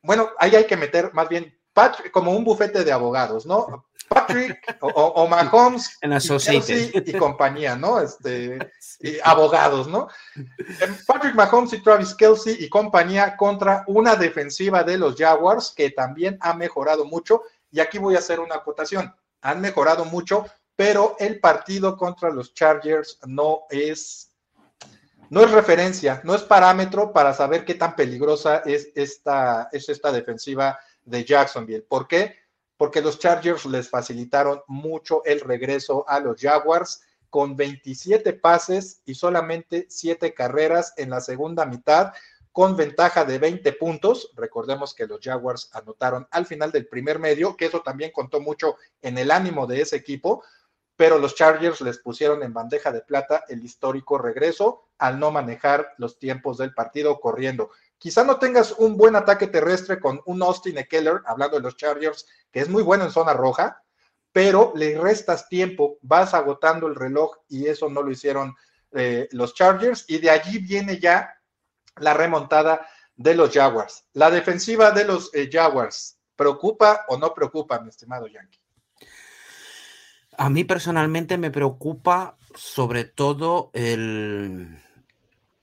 S1: bueno, ahí hay que meter más bien Patrick, como un bufete de abogados, ¿no? Patrick o, Mahomes y, compañía, ¿no? Este, abogados, ¿no? Em, Patrick Mahomes y Travis Kelsey y compañía contra una defensiva de los Jaguars que también ha mejorado mucho. Y aquí voy a hacer una acotación. Han mejorado mucho, pero el partido contra los Chargers no es no es referencia, no es parámetro para saber qué tan peligrosa es esta, es esta defensiva de Jacksonville. ¿Por qué? Porque los Chargers les facilitaron mucho el regreso a los Jaguars con 27 pases y solamente 7 carreras en la segunda mitad, con ventaja de 20 puntos. Recordemos que los Jaguars anotaron al final del primer medio, que eso también contó mucho en el ánimo de ese equipo, pero los Chargers les pusieron en bandeja de plata el histórico regreso al no manejar los tiempos del partido corriendo. Quizá no tengas un buen ataque terrestre con un Austin Eckler, hablando de los Chargers, que es muy bueno en zona roja, pero le restas tiempo, vas agotando el reloj y eso no lo hicieron eh, los Chargers y de allí viene ya la remontada de los Jaguars. La defensiva de los eh, Jaguars, ¿preocupa o no preocupa, mi estimado Yankee?
S3: A mí personalmente me preocupa sobre todo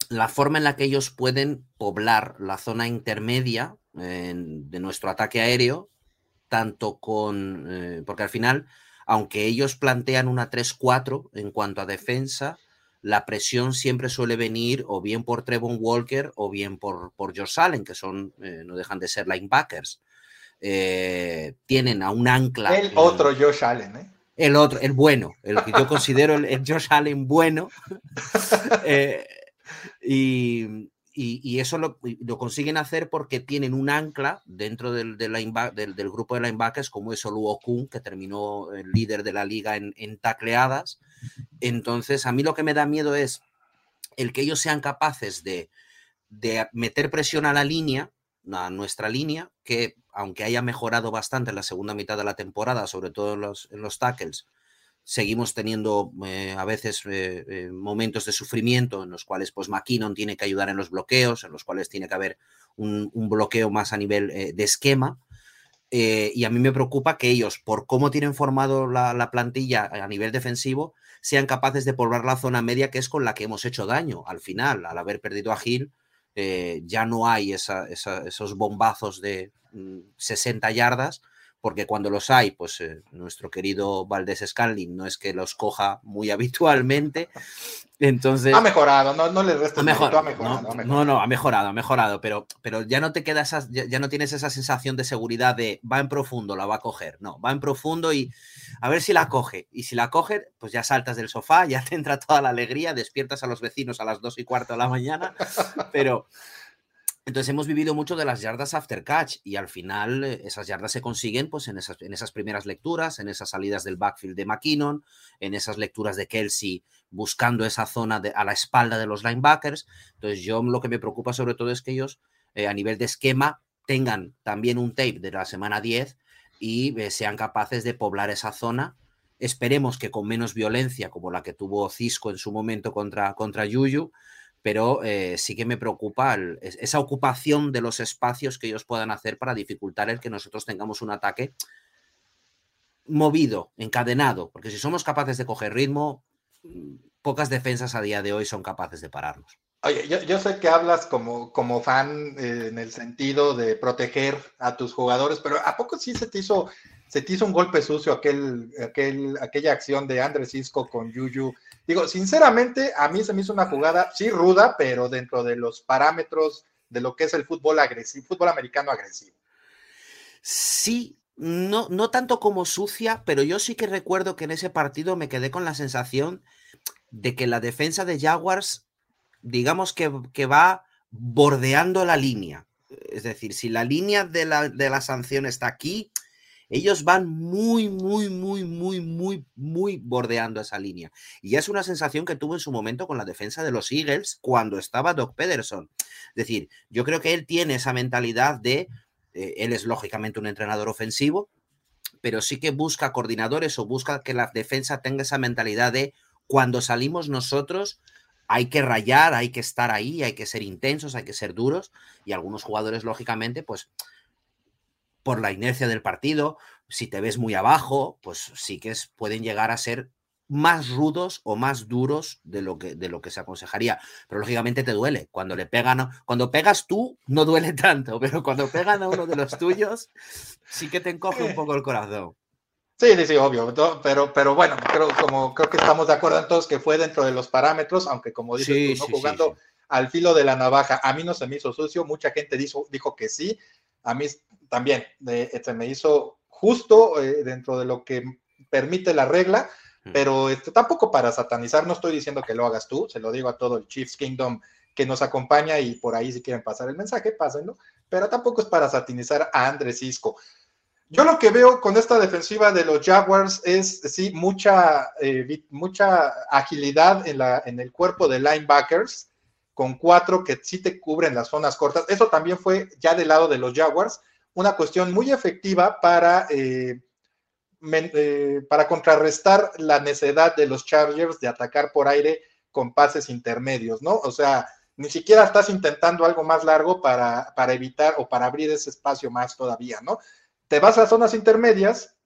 S3: la forma en la que ellos pueden poblar la zona intermedia de nuestro ataque aéreo, tanto con, eh, porque al final, aunque ellos plantean una 3-4 en cuanto a defensa, la presión siempre suele venir o bien por Trevon Walker o bien por, por Josh Allen, que son, eh, no dejan de ser linebackers. Eh, tienen a un ancla.
S1: El otro Josh Allen, ¿eh?
S3: El otro, el bueno, el que yo considero el, Josh Allen bueno. y, eso lo, consiguen hacer porque tienen un ancla dentro del, del, grupo de linebackers, como es Olu Okun, que terminó el líder de la liga en, tacleadas. Entonces, a mí lo que me da miedo es el que ellos sean capaces de, meter presión a la línea, a nuestra línea, que aunque haya mejorado bastante en la segunda mitad de la temporada, sobre todo en los, en los tackles, seguimos teniendo eh, a veces eh, eh, momentos de sufrimiento en los cuales pues McKinnon tiene que ayudar en los bloqueos, en los cuales tiene que haber un, bloqueo más a nivel de esquema. y a mí me preocupa que ellos, por cómo tienen formado la, plantilla a nivel defensivo, sean capaces de poblar la zona media que es con la que hemos hecho daño al final, al haber perdido a Gil. ya no hay esos bombazos de 60 mm, yardas, porque cuando los hay, pues eh, nuestro querido Valdés Scanlin no es que los coja muy habitualmente. Entonces.
S1: Ha mejorado, no, no le resta
S3: ha mejorado, ha mejorado, no, no, ha mejorado, ha mejorado, pero, pero ya no te queda esa, ya, no tienes esa sensación de seguridad de va en profundo, la va a coger. No, va en profundo y a ver si la coge. Y si la coge, pues ya saltas del sofá, ya te entra toda la alegría, despiertas a los vecinos a las dos y cuarto de la mañana, pero Entonces hemos vivido mucho de las yardas after catch y al final eh, esas yardas se consiguen pues en esas, en esas primeras lecturas, en esas salidas del backfield de McKinnon, en esas lecturas de Kelsey buscando esa zona de, a la espalda de los linebackers. Entonces yo lo que me preocupa sobre todo es que ellos eh, a nivel de esquema tengan también un tape de la semana 10 y eh, sean capaces de poblar esa zona. Esperemos que con menos violencia como la que tuvo Cisco en su momento contra, contra Yuyu, pero eh, sí que me preocupa esa ocupación de los espacios que ellos puedan hacer para dificultar el que nosotros tengamos un ataque movido, encadenado, porque si somos capaces de coger ritmo, mm, pocas defensas a día de hoy son capaces de pararnos.
S1: Oye, yo, sé que hablas como, como fan eh, en el sentido de proteger a tus jugadores, pero ¿a poco sí se te hizo, se te hizo un golpe sucio aquel, aquel, aquella acción de Andrés Cisco con Yuyu? Digo, sinceramente, a mí se me hizo una jugada, sí ruda, pero dentro de los parámetros de lo que es el fútbol agresivo, fútbol americano agresivo.
S3: Sí, no, no tanto como sucia, pero yo sí que recuerdo que en ese partido me quedé con la sensación de que la defensa de Jaguars digamos que, va bordeando la línea. Es decir, si la línea de la, de la sanción está aquí, ellos van muy, muy, muy, muy, muy, muy bordeando esa línea. Y es una sensación que tuvo en su momento con la defensa de los Eagles cuando estaba Doc Pederson. Es decir, yo creo que él tiene esa mentalidad de, eh, él es lógicamente un entrenador ofensivo, pero sí que busca coordinadores o busca que la defensa tenga esa mentalidad de cuando salimos nosotros, hay que rayar, hay que estar ahí, hay que ser intensos, hay que ser duros y algunos jugadores, lógicamente, pues por la inercia del partido, si te ves muy abajo, pues sí que pueden llegar a ser más rudos o más duros de lo que de lo que se aconsejaría, pero lógicamente te duele cuando le pegan, cuando pegas tú no duele tanto, pero cuando pegan a uno de los tuyos sí que te encoge un poco el corazón.
S1: Sí, sí, sí, obvio, pero, pero bueno, creo, como, creo que estamos de acuerdo en todos que fue dentro de los parámetros, aunque como dices tú, ¿no? jugando al filo de la navaja, a mí no se me hizo sucio, mucha gente dijo, dijo que sí, a mí también se me hizo justo eh, dentro de lo que permite la regla, pero este, tampoco para satanizar, no estoy diciendo que lo hagas tú, se lo digo a todo el Chiefs Kingdom que nos acompaña y por ahí si quieren pasar el mensaje, pásenlo, pero tampoco es para satanizar a Andrés Cisco. Yo lo que veo con esta defensiva de los Jaguars es, sí, mucha, eh, mucha agilidad en, la, en el cuerpo de linebackers, con cuatro que sí te cubren las zonas cortas. Eso también fue ya del lado de los Jaguars, una cuestión muy efectiva para, eh, eh, para contrarrestar la necesidad de los Chargers de atacar por aire con pases intermedios, ¿no? O sea, ni siquiera estás intentando algo más largo para, para evitar o para abrir ese espacio más todavía, ¿no? Te vas a zonas intermedias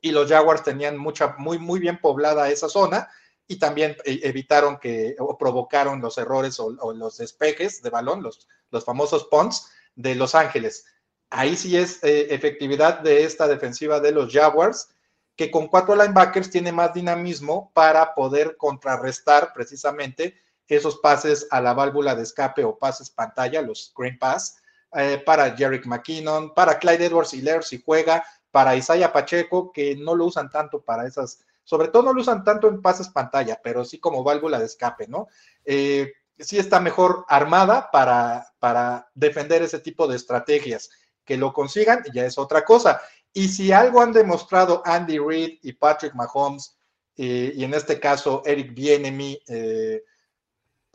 S1: y los Jaguars tenían mucha, muy, muy bien poblada esa zona y también e, evitaron que o provocaron los errores o, los despejes de balón, los, los famosos punts de Los Ángeles. Ahí sí es eh, efectividad de esta defensiva de los Jaguars, que con cuatro linebackers tiene más dinamismo para poder contrarrestar precisamente esos pases a la válvula de escape o pases pantalla, los screen pass, eh, para Jerick McKinnon, para Clyde Edwards Hiller si juega, para Isaiah Pacheco, que no lo usan tanto para esas, sobre todo no lo usan tanto en pases pantalla, pero sí como válvula de escape, ¿no? Eh, sí está mejor armada para, para defender ese tipo de estrategias. Que lo consigan ya es otra cosa. Y si algo han demostrado Andy Reid y Patrick Mahomes, eh, y en este caso Eric Bienemy,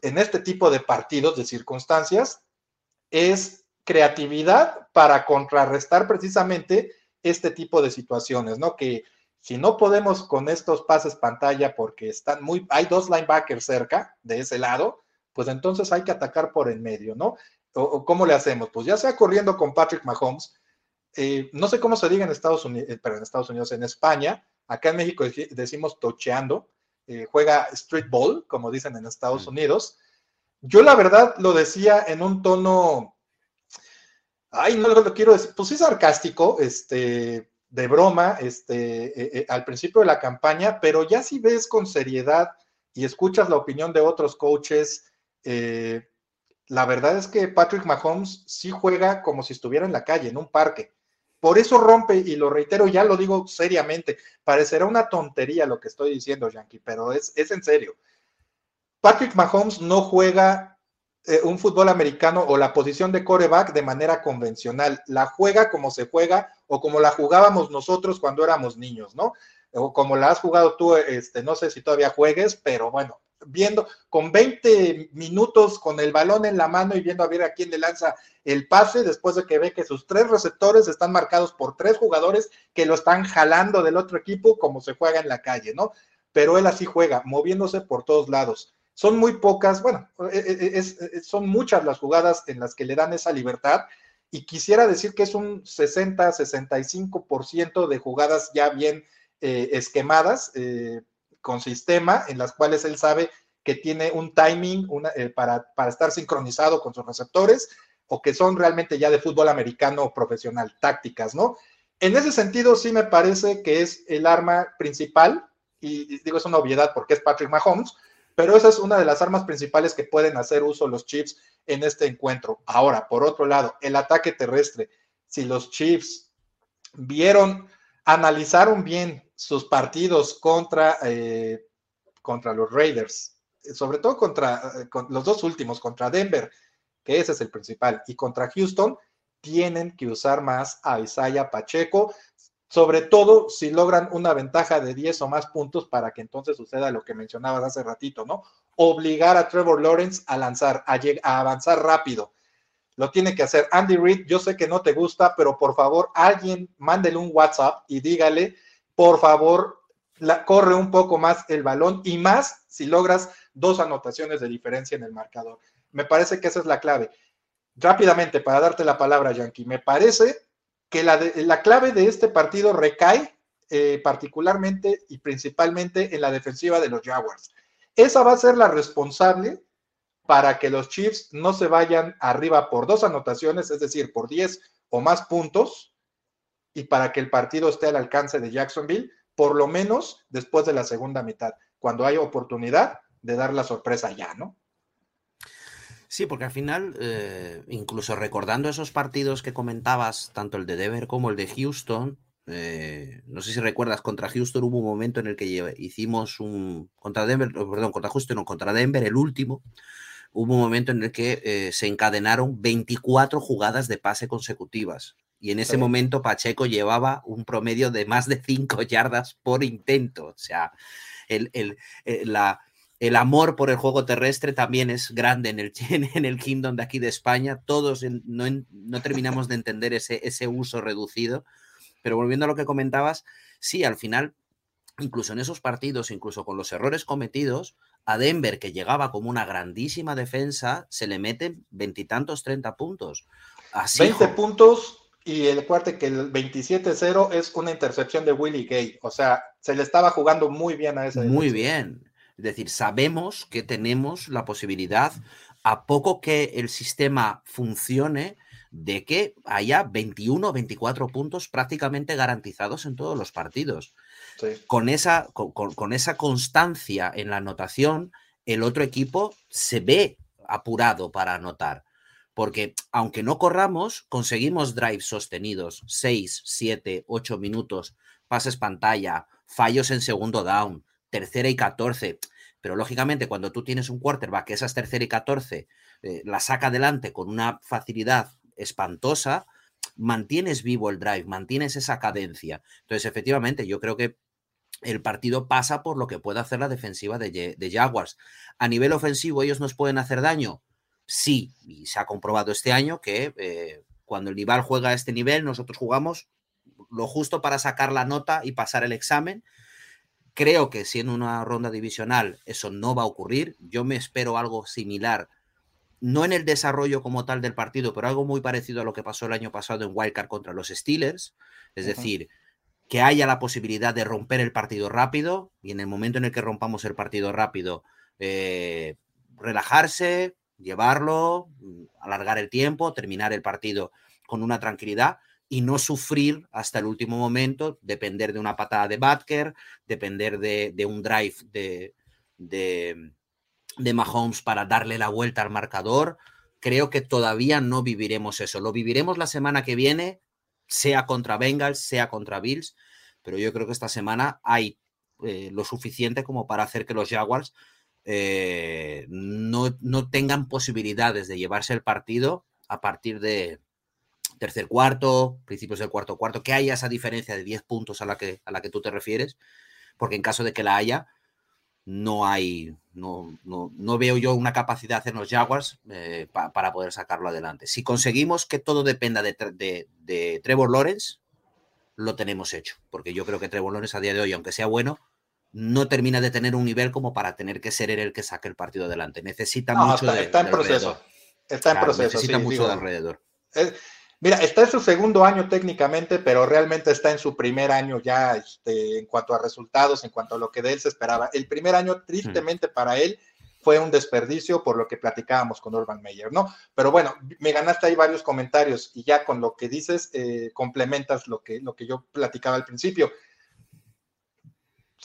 S1: en este tipo de partidos, de circunstancias, es creatividad para contrarrestar precisamente este tipo de situaciones, ¿no? Que si no podemos con estos pases pantalla porque están muy, hay dos linebackers cerca de ese lado, pues entonces hay que atacar por el medio, ¿no? O, cómo le hacemos, pues ya sea corriendo con Patrick Mahomes, eh, no sé cómo se diga en Estados Unidos, eh, pero en Estados Unidos, en España, acá en México decimos tocheando, eh, juega street ball, como dicen en Estados Unidos. Yo la verdad lo decía en un tono ay, no lo quiero decir, pues sí sarcástico, este, de broma, este, eh, al principio de la campaña, pero ya si ves con seriedad y escuchas la opinión de otros coaches, eh, la verdad es que Patrick Mahomes sí juega como si estuviera en la calle, en un parque. Por eso rompe, y lo reitero, ya lo digo seriamente, parecerá una tontería lo que estoy diciendo, Yankee, pero es, es en serio. Patrick Mahomes no juega eh, un fútbol americano o la posición de coreback de manera convencional. La juega como se juega o como la jugábamos nosotros cuando éramos niños, ¿no? O como la has jugado tú, este, no sé si todavía juegues, pero bueno, viendo con 20 minutos con el balón en la mano y viendo a ver a quién le lanza el pase después de que ve que sus tres receptores están marcados por tres jugadores que lo están jalando del otro equipo como se juega en la calle, ¿no? Pero él así juega, moviéndose por todos lados. Son muy pocas, bueno, e, e, e, son muchas las jugadas en las que le dan esa libertad y quisiera decir que es un 60-65% de jugadas ya bien eh, esquemadas. Eh, con sistema en las cuales él sabe que tiene un timing eh, para, para, estar sincronizado con sus receptores o que son realmente ya de fútbol americano profesional, tácticas, ¿no? En ese sentido, sí me parece que es el arma principal, y digo, es una obviedad porque es Patrick Mahomes, pero esa es una de las armas principales que pueden hacer uso los Chiefs en este encuentro. Ahora, por otro lado, el ataque terrestre. Si los Chiefs vieron, analizaron bien sus partidos contra, eh, contra los Raiders, sobre todo contra eh, los dos últimos, contra Denver, que ese es el principal, y contra Houston, tienen que usar más a Isaiah Pacheco, sobre todo si logran una ventaja de 10 o más puntos para que entonces suceda lo que mencionabas hace ratito, ¿no? Obligar a Trevor Lawrence a lanzar, a, a avanzar rápido. Lo tiene que hacer Andy Reid. Yo sé que no te gusta, pero por favor, alguien mándele un WhatsApp y dígale por favor, corre un poco más el balón y más si logras dos anotaciones de diferencia en el marcador. Me parece que esa es la clave. Rápidamente, para darte la palabra, Yankee, me parece que la, la clave de este partido recae eh, particularmente y principalmente en la defensiva de los Jaguars. Esa va a ser la responsable para que los Chiefs no se vayan arriba por dos anotaciones, es decir, por 10 o más puntos, y para que el partido esté al alcance de Jacksonville, por lo menos después de la segunda mitad, cuando hay oportunidad de dar la sorpresa ya, ¿no?
S3: Sí, porque al final, eh, incluso recordando esos partidos que comentabas, tanto el de Denver como el de Houston, eh, no sé si recuerdas, contra Houston hubo un momento en el que hicimos un. Contra Denver, perdón, contra Houston, no, contra Denver, el último. Hubo un momento en el que eh, se encadenaron 24 jugadas de pase consecutivas. Y en ese momento Pacheco llevaba un promedio de más de 5 yardas por intento. O sea, el, el, eh, la, el, amor por el juego terrestre también es grande en el, en el Kingdom de aquí de España. Todos no, no terminamos de entender ese, ese uso reducido. Pero volviendo a lo que comentabas, sí, al final, incluso en esos partidos, incluso con los errores cometidos, a Denver, que llegaba como una grandísima defensa, se le meten veintitantos, treinta puntos.
S1: Así, 20 puntos y el cuarto que el 27-0 es una intercepción de Willie Gay. O sea, se le estaba jugando muy bien a ese.
S3: Muy bien. Es decir, sabemos que tenemos la posibilidad, a poco que el sistema funcione, de que haya 21 o 24 puntos prácticamente garantizados en todos los partidos. Con, esa, con esa constancia en la anotación, el otro equipo se ve apurado para anotar porque aunque no corramos, conseguimos drives sostenidos, 6, 7, 8 minutos, pases pantalla, fallos en segundo down, tercera y 14. Pero lógicamente, cuando tú tienes un quarterback que esas tercera y 14 eh, la saca adelante con una facilidad espantosa, mantienes vivo el drive, mantienes esa cadencia. Entonces, efectivamente, yo creo que el partido pasa por lo que puede hacer la defensiva de, de Jaguars. A nivel ofensivo, ellos nos pueden hacer daño sí, y se ha comprobado este año que eh, cuando el rival juega a este nivel, nosotros jugamos lo justo para sacar la nota y pasar el examen. Creo que siendo una ronda divisional eso no va a ocurrir. Yo me espero algo similar, no en el desarrollo como tal del partido, pero algo muy parecido a lo que pasó el año pasado en Wildcard contra los Steelers. Es decir, que haya la posibilidad de romper el partido rápido y en el momento en el que rompamos el partido rápido, eh, relajarse, llevarlo, mm, alargar el tiempo, terminar el partido con una tranquilidad y no sufrir hasta el último momento, depender de una patada de Batker, depender de, un drive de, de, de, Mahomes para darle la vuelta al marcador. Creo que todavía no viviremos eso. Lo viviremos la semana que viene, sea contra Bengals, sea contra Bills, pero yo creo que esta semana hay eh, lo suficiente como para hacer que los Jaguars eh, no, no, tengan posibilidades de llevarse el partido a partir de tercer cuarto, principios del cuarto cuarto, que haya esa diferencia de 10 puntos a la que, a la que tú te refieres, porque en caso de que la haya, no hay, no, no, veo yo una capacidad en los Jaguars eh, para poder sacarlo adelante. Si conseguimos que todo dependa de, de, Trevor Lawrence, lo tenemos hecho, porque yo creo que Trevor Lawrence a día de hoy, aunque sea bueno, no termina de tener un nivel como para tener que ser él el que saque el partido adelante. Necesita mucho
S1: está, de, está en proceso. Está en proceso.
S3: Necesita mucho de alrededor.
S1: Mira, está en su segundo año técnicamente, pero realmente está en su primer año ya este, en cuanto a resultados, en cuanto a lo que de él se esperaba. El primer año, tristemente para él, fue un desperdicio por lo que platicábamos con Urban Meyer, ¿no? Pero bueno, me ganaste ahí varios comentarios y ya con lo que dices eh, complementas lo que, lo que yo platicaba al principio.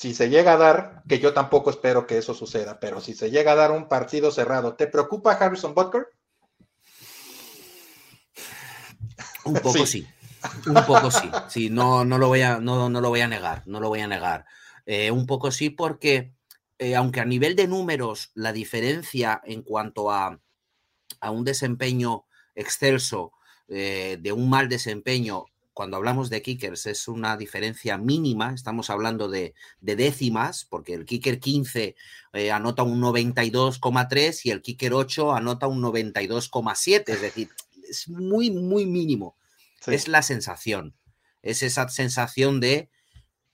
S1: Si se llega a dar, que yo tampoco espero que eso suceda, pero si se llega a dar un partido cerrado, ¿te preocupa Harrison Butker?
S3: Un poco sí. Un poco sí. Sí, no, no, lo voy a, no, no lo voy a negar. No lo voy a negar. Eh, un poco sí, porque eh, aunque a nivel de números la diferencia en cuanto a, a un desempeño excelso eh, de un mal desempeño, cuando hablamos de kickers es una diferencia mínima, estamos hablando de, de décimas, porque el kicker 15 anota un 92,3 y el kicker 8 anota un 92,7, es decir, es muy, muy mínimo. Es la sensación. Es esa sensación de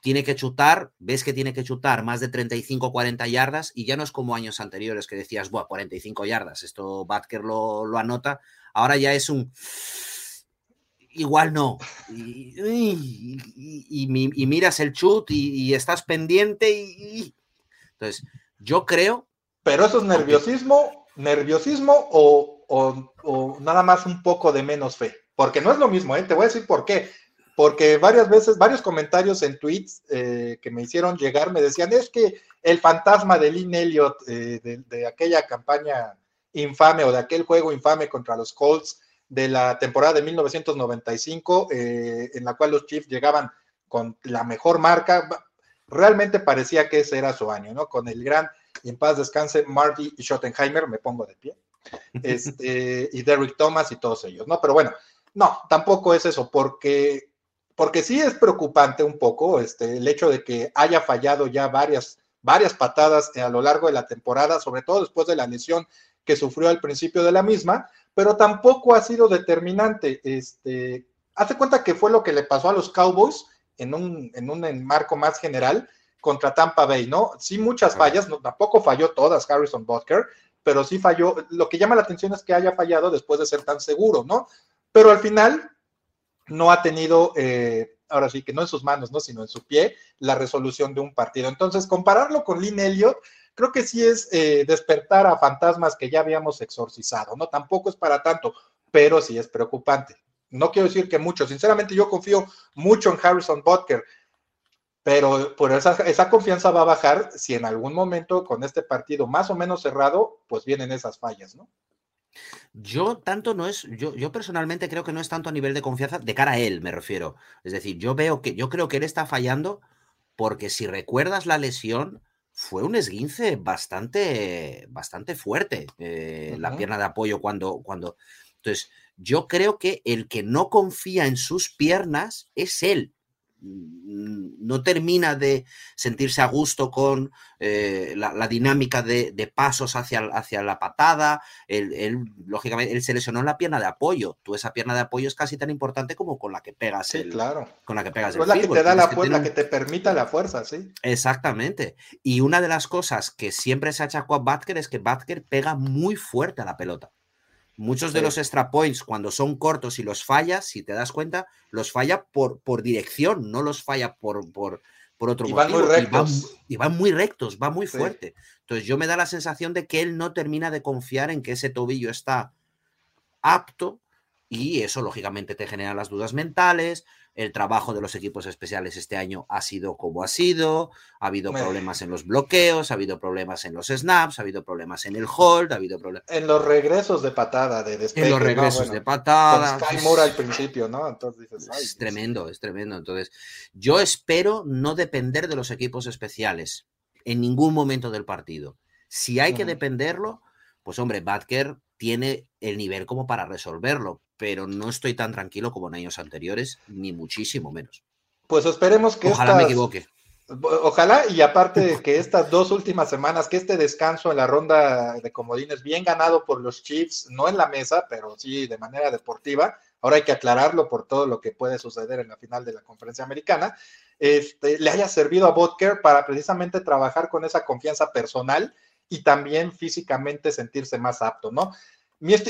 S3: tiene que chutar, ves que tiene que chutar más de 35, 40 yardas y ya no es como años anteriores que decías, Buah, 45 yardas, esto Batker lo, lo anota, ahora ya es un... Igual no. Y, y, miras el chut y, estás pendiente y... Entonces, yo creo...
S1: Pero eso es nerviosismo, nerviosismo o o, nada más un poco de menos fe? Porque no es lo mismo, ¿eh? te voy a decir por qué. Porque varias veces, varios comentarios en tweets eh, que me hicieron llegar me decían, es que el fantasma de Lynn Elliott eh, de, aquella campaña infame o de aquel juego infame contra los Colts de la temporada de 1995, en la cual los Chiefs llegaban con la mejor marca, realmente parecía que ese era su año, ¿no? Con el gran, y en paz descanse, Marty Schottenheimer, me pongo de pie este, y Derrick Thomas y todos ellos, ¿no? Pero bueno, no, tampoco es eso, porque, porque sí es preocupante un poco este, el hecho de que haya fallado ya varias, varias patadas a lo largo de la temporada, sobre todo después de la lesión que sufrió al principio de la misma, pero tampoco ha sido determinante. Este, hace cuenta que fue lo que le pasó a los Cowboys en un, en un marco más general contra Tampa Bay, ¿no? Sí, muchas fallas, no, tampoco falló todas Harrison Butker, pero sí falló. Lo que llama la atención es que haya fallado después de ser tan seguro, ¿no? Pero al final no ha tenido, eh, ahora sí que no en sus manos, ¿no? Sino en su pie, la resolución de un partido. Entonces, compararlo con Lynn Elliott, creo que sí es eh, despertar a fantasmas que ya habíamos exorcizado, ¿no? Tampoco es para tanto, pero sí es preocupante. No quiero decir que mucho, sinceramente yo confío mucho en Harrison Butker pero por esa, esa, confianza va a bajar si en algún momento con este partido más o menos cerrado, pues vienen esas fallas, ¿no?
S3: Yo tanto no es, yo, yo personalmente creo que no es tanto a nivel de confianza, de cara a él me refiero. Es decir, yo veo que, yo creo que él está fallando porque si recuerdas la lesión, fue un esguince bastante, bastante fuerte, eh, la pierna de apoyo cuando, cuando... Entonces, yo creo que el que no confía en sus piernas es él no termina de sentirse a gusto con eh, la, dinámica de, pasos hacia, hacia, la patada. Él, lógicamente, él se lesionó en la pierna de apoyo. Tú esa pierna de apoyo es casi tan importante como con la que pegas.
S1: Sí, claro.
S3: Con la que pegas.
S1: Es la que te da la fuerza, que te permita la fuerza, sí.
S3: Exactamente. Y una de las cosas que siempre se achacó a Batker es que Batker pega muy fuerte a la pelota. Muchos de los extra points, cuando son cortos y los fallas, si te das cuenta, los falla por, por dirección, no los falla por, por, por otro
S1: y Van muy rectos.
S3: Y, van, muy rectos, va muy fuerte. Entonces, yo me da la sensación de que él no termina de confiar en que ese tobillo está apto y eso, lógicamente, te genera las dudas mentales. El trabajo de los equipos especiales este año ha sido como ha sido. Ha habido problemas en los bloqueos, ha habido problemas en los snaps, ha habido problemas en el hold, ha habido problemas.
S1: En los regresos de patada, de despegue.
S3: En los regresos de patada.
S1: Sky Moore al principio, ¿no? Entonces dices,
S3: es tremendo, es tremendo. Entonces, yo espero no depender de los equipos especiales en ningún momento del partido. Si hay que dependerlo, pues hombre, Batker tiene el nivel como para resolverlo, pero no estoy tan tranquilo como en años anteriores, ni muchísimo menos.
S1: Pues esperemos que
S3: Ojalá me equivoque.
S1: Ojalá, y aparte de que estas dos últimas semanas, que este descanso en la ronda de comodines, bien ganado por los Chiefs, no en la mesa, pero sí de manera deportiva, ahora hay que aclararlo por todo lo que puede suceder en la final de la conferencia americana, este, le haya servido a Botker para precisamente trabajar con esa confianza personal y también físicamente sentirse más apto, ¿no?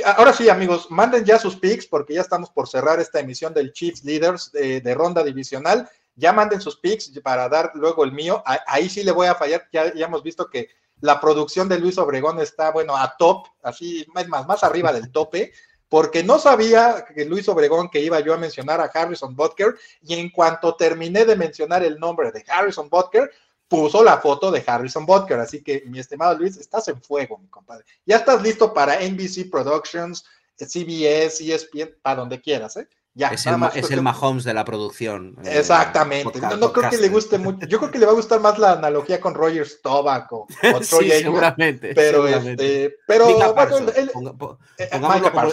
S1: Ahora sí, amigos, manden ya sus picks porque ya estamos por cerrar esta emisión del Chiefs Leaders de, ronda divisional. Ya manden sus picks para dar luego el mío. Ahí sí le voy a fallar. Ya, ya hemos visto que la producción de Luis Obregón está, bueno, a top, así, más, más arriba del tope, porque no sabía que Luis Obregón que iba yo a mencionar a Harrison Butker, y en cuanto terminé de mencionar el nombre de Harrison Butker, puso la foto de Harrison Butker. Así que, mi estimado Luis, estás en fuego, mi compadre. Ya estás listo para NBC Productions, CBS, ESPN, para donde quieras, ¿eh? Ya,
S3: es, el, es el, Mahomes de la producción.
S1: Eh, Exactamente. no, creo que le guste mucho. Yo creo que le va a gustar más la analogía con Roger Staubach o,
S3: Troy sí, seguramente.
S1: Pero, este, pero
S3: Mika bueno, el,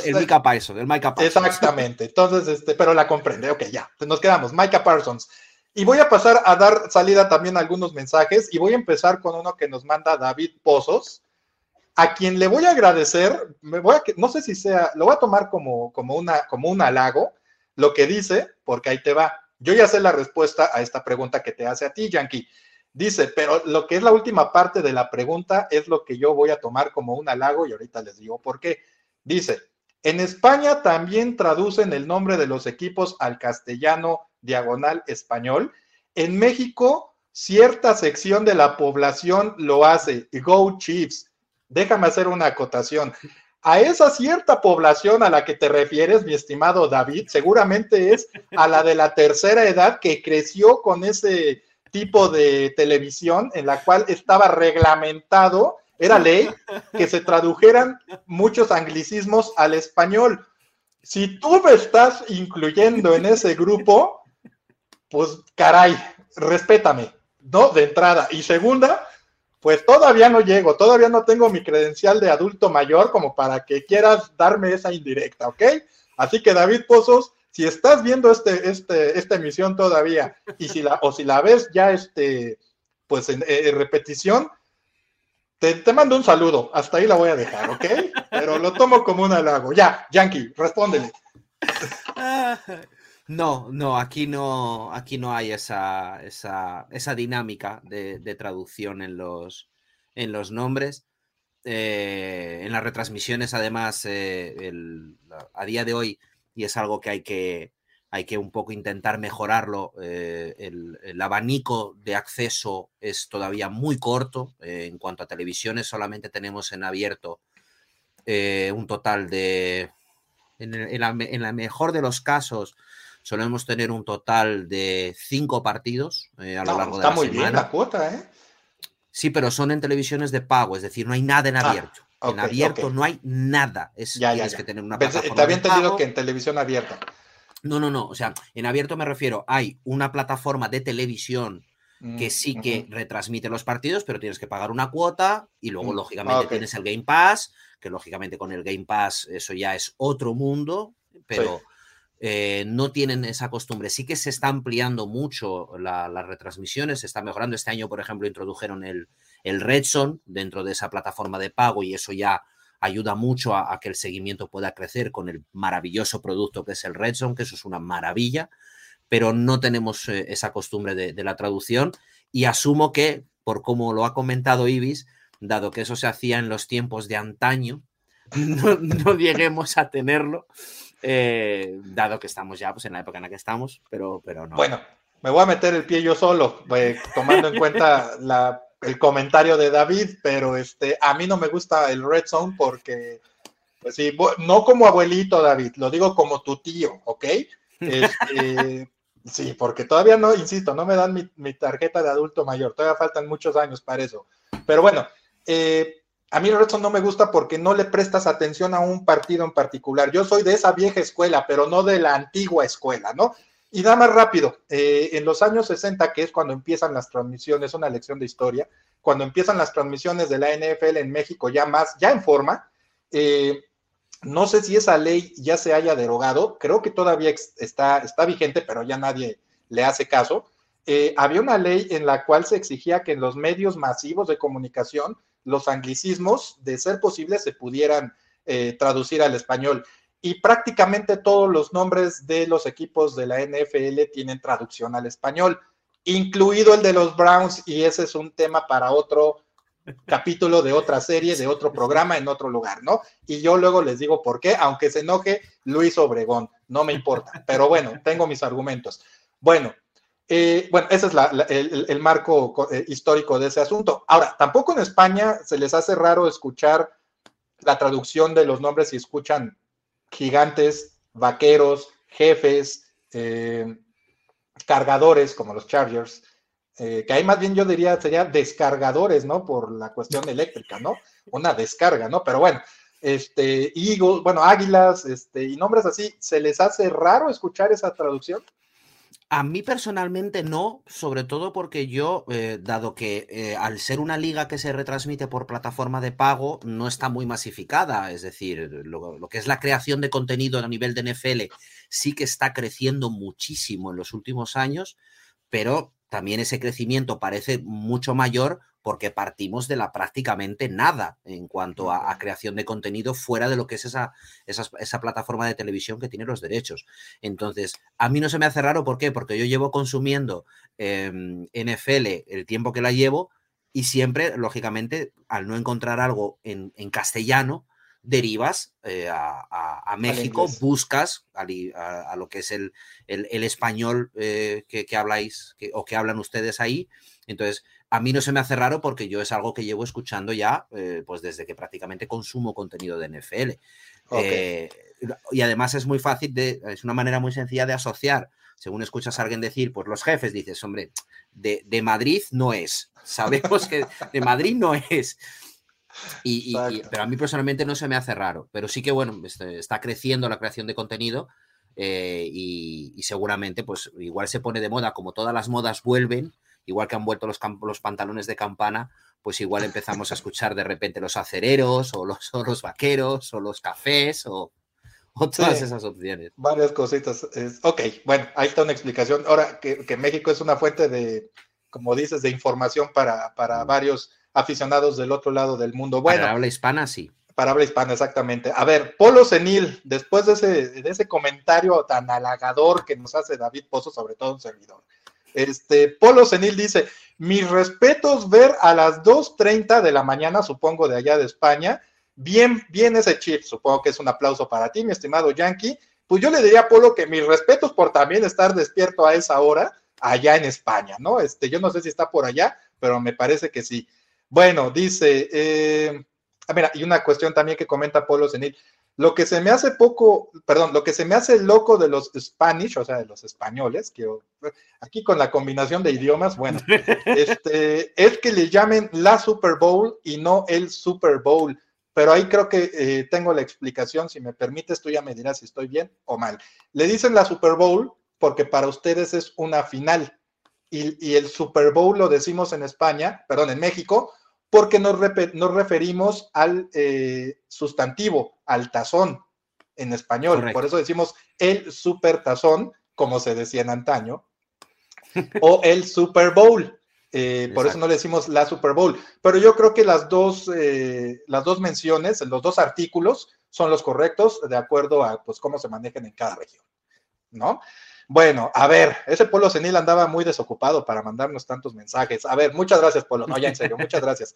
S3: el, Mika Parsons, el Micah Parsons.
S1: Exactamente. Entonces, este, pero la comprende. Ok, ya. Nos quedamos. Micah Parsons. Y voy a pasar a dar salida también a algunos mensajes y voy a empezar con uno que nos manda David Pozos, a quien le voy a agradecer, me voy a, no sé si sea, lo voy a tomar como, como, una, como un halago, lo que dice, porque ahí te va. Yo ya sé la respuesta a esta pregunta que te hace a ti, Yankee. Dice, pero lo que es la última parte de la pregunta es lo que yo voy a tomar como un halago y ahorita les digo por qué. Dice, en España también traducen el nombre de los equipos al castellano diagonal español. En México, cierta sección de la población lo hace, Go Chiefs. Déjame hacer una acotación. A esa cierta población a la que te refieres, mi estimado David, seguramente es a la de la tercera edad que creció con ese tipo de televisión en la cual estaba reglamentado, era ley, que se tradujeran muchos anglicismos al español. Si tú me estás incluyendo en ese grupo, pues caray, respétame, ¿no? De entrada. Y segunda, pues todavía no llego, todavía no tengo mi credencial de adulto mayor como para que quieras darme esa indirecta, ¿ok? Así que David Pozos, si estás viendo este, este, esta emisión todavía y si la, o si la ves ya este, pues en, repetición, te, te, mando un saludo, hasta ahí la voy a dejar, ¿ok? Pero lo tomo como un halago. Ya, Yankee, respóndele.
S3: No, no, aquí no, aquí no hay esa, esa, esa dinámica de, traducción en los, en los nombres. Eh, en las retransmisiones, además, eh, a día de hoy, y es algo que hay que, hay que un poco intentar mejorarlo, eh, el, abanico de acceso es todavía muy corto. en cuanto a televisiones, solamente tenemos en abierto un total de, en, la, en la mejor de los casos, solemos tener un total de cinco partidos eh, a lo largo de la
S1: muy Bien la cuota, ¿eh?
S3: Sí, pero son en televisiones de pago, es decir, no hay nada en ah, abierto. en abierto no hay nada. Es,
S1: ya, tienes que tener una plataforma. Te había entendido que en televisión abierta.
S3: No, no, no. O sea, en abierto me refiero, hay una plataforma de televisión que mm, sí que retransmite los partidos, pero tienes que pagar una cuota y luego, mm, lógicamente, tienes el Game Pass, que lógicamente con el Game Pass eso ya es otro mundo, pero eh, no tienen esa costumbre. Sí que se está ampliando mucho las retransmisiones, se está mejorando. Este año, por ejemplo, introdujeron el, el Redson dentro de esa plataforma de pago y eso ya ayuda mucho a, que el seguimiento pueda crecer con el maravilloso producto que es el Redson, que eso es una maravilla, pero no tenemos eh, esa costumbre de, la traducción y asumo que, por como lo ha comentado Ibis, dado que eso se hacía en los tiempos de antaño, no lleguemos a tenerlo eh, dado que estamos ya pues, en la época en la que estamos, pero, pero no.
S1: Bueno, me voy a meter el pie yo solo, eh, tomando en cuenta el comentario de David, pero este, a mí no me gusta el Red Zone porque, pues sí, no como abuelito David, lo digo como tu tío, ¿ok? Este, sí, porque todavía no, insisto, no me dan mi, mi, tarjeta de adulto mayor, todavía faltan muchos años para eso. Pero bueno, eh, a mí Redson no me gusta porque no le prestas atención a un partido en particular. Yo soy de esa vieja escuela, pero no de la antigua escuela, ¿no? Y nada más rápido, eh, en los años 60, que es cuando empiezan las transmisiones, una lección de historia, cuando empiezan las transmisiones de la NFL en México ya más, ya en forma, eh, no sé si esa ley ya se haya derogado, creo que todavía está, está vigente, pero ya nadie le hace caso. Eh, había una ley en la cual se exigía que en los medios masivos de comunicación los anglicismos, de ser posible, se pudieran traducir al español y prácticamente todos los nombres de los equipos de la NFL tienen traducción al español, incluido el de los Browns, y ese es un tema para otro capítulo de otra serie, de otro programa en otro lugar, ¿no? Y yo luego les digo por qué, aunque se enoje Luis Obregón, no me importa, pero bueno, tengo mis argumentos. Bueno, eh, bueno, ese es el, marco eh, histórico de ese asunto. Ahora, tampoco en España se les hace raro escuchar la traducción de los nombres si escuchan gigantes, vaqueros, jefes, eh, cargadores como los Chargers, que ahí más bien yo diría sería descargadores, ¿no? Por la cuestión eléctrica, ¿no? Una descarga, ¿no? Pero bueno, este, Eagles, bueno, águilas, este, y nombres así, ¿se les hace raro escuchar esa traducción?
S3: A mí personalmente no, sobre todo porque yo, eh, dado que eh, al ser una liga que se retransmite por plataforma de pago, no está muy masificada. Es decir, lo, que es la creación de contenido a nivel de NFL sí que está creciendo muchísimo en los últimos años, pero también ese crecimiento parece mucho mayor porque partimos de la prácticamente nada en cuanto a, creación de contenido fuera de lo que es esa, esa, plataforma de televisión que tiene los derechos. Entonces, a mí no se me hace raro, ¿por qué? Porque yo llevo consumiendo em, NFL el tiempo que la llevo y siempre, lógicamente, al no encontrar algo en, castellano, derivas eh, a, México, buscas a, lo que es el, el, español eh, que, habláis o que hablan ustedes ahí. Entonces, a mí no se me hace raro porque yo es algo que llevo escuchando ya, eh, pues desde que prácticamente consumo contenido de NFL. Eh, y además es muy fácil, de, es una manera muy sencilla de asociar. Según escuchas a alguien decir, pues los jefes, dices, hombre, de, Madrid no es. Sabemos que de Madrid no es. Y, pero a mí personalmente no se me hace raro. Pero sí que, bueno, este, está creciendo la creación de contenido eh, y, y, seguramente, pues igual se pone de moda, como todas las modas vuelven, igual que han vuelto los, los pantalones de campana, pues igual empezamos a escuchar de repente los acereros o los, los vaqueros o los cafés o, todas esas opciones.
S1: Varias cositas. ok, bueno, ahí está una explicación. Ahora que, México es una fuente de, como dices, de información para, para mm. varios aficionados del otro lado del mundo. Bueno,
S3: para habla hispana, sí.
S1: Para habla hispana, exactamente. A ver, Polo Senil, después de ese, de ese comentario tan halagador que nos hace David Pozo, sobre todo un servidor, este, Polo Senil dice, mis respetos ver a las 2.30 de la mañana, supongo de allá de España, bien, bien ese chip, supongo que es un aplauso para ti, mi estimado Yankee. Pues yo le diría a Polo que mis respetos por también estar despierto a esa hora allá en España, ¿no? Este, yo no sé si está por allá, pero me parece que sí. Bueno, dice, eh, ah, mira, y una cuestión también que comenta Polo Senil, lo que se me hace poco, perdón, lo que se me hace loco de los Spanish, o sea, de los españoles, que aquí con la combinación de idiomas, bueno, este, es que le llamen la Super Bowl y no el Super Bowl. Pero ahí creo que eh, tengo la explicación, si me permites, tú ya me dirás si estoy bien o mal. Le dicen la Super Bowl porque para ustedes es una final. Y, y el Super Bowl lo decimos en España, perdón, en México, porque nos, referimos al eh, sustantivo, al tazón en español. Por eso decimos el super tazón, como se decía en antaño, o el Super Bowl. Eh, por eso no le decimos la Super Bowl. Pero yo creo que las dos, eh, las dos menciones, los dos artículos, son los correctos de acuerdo a pues, cómo se manejan en cada región. ¿No? Bueno, a ver, ese Polo Senil andaba muy desocupado para mandarnos tantos mensajes. A ver, muchas gracias, Polo. No, ya en serio, muchas gracias.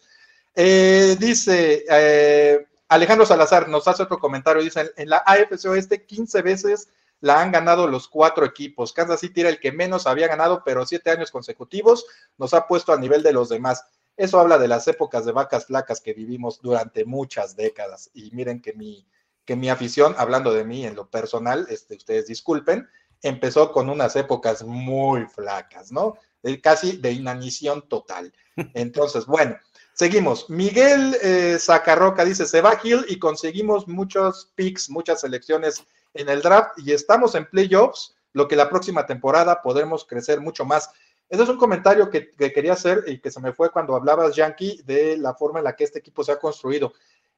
S1: Eh, dice eh, Alejandro Salazar, nos hace otro comentario. Dice: en la AFC Oeste, 15 veces la han ganado los cuatro equipos. Kansas City era el que menos había ganado, pero siete años consecutivos nos ha puesto a nivel de los demás. Eso habla de las épocas de vacas flacas que vivimos durante muchas décadas. Y miren que mi, que mi afición, hablando de mí en lo personal, este, ustedes disculpen, empezó con unas épocas muy flacas, ¿no? Casi de inanición total. Entonces, bueno, seguimos. Miguel eh, Zacarroca dice, se va Gil y conseguimos muchos picks, muchas selecciones en el draft y estamos en playoffs. lo que la próxima temporada podremos crecer mucho más. Ese es un comentario que, quería hacer y que se me fue cuando hablabas, Yankee, de la forma en la que este equipo se ha construido.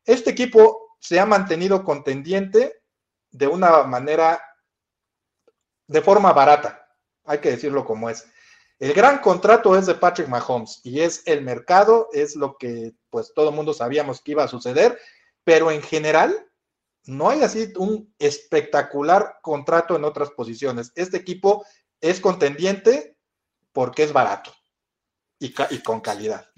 S1: Este equipo se ha mantenido contendiente de una manera, de forma barata, hay que decirlo como es. El gran contrato es de Patrick Mahomes y es el mercado, es lo que pues todo mundo sabíamos que iba a suceder, pero en general no hay así un espectacular contrato en otras posiciones. Este equipo es contendiente porque es barato y, con calidad.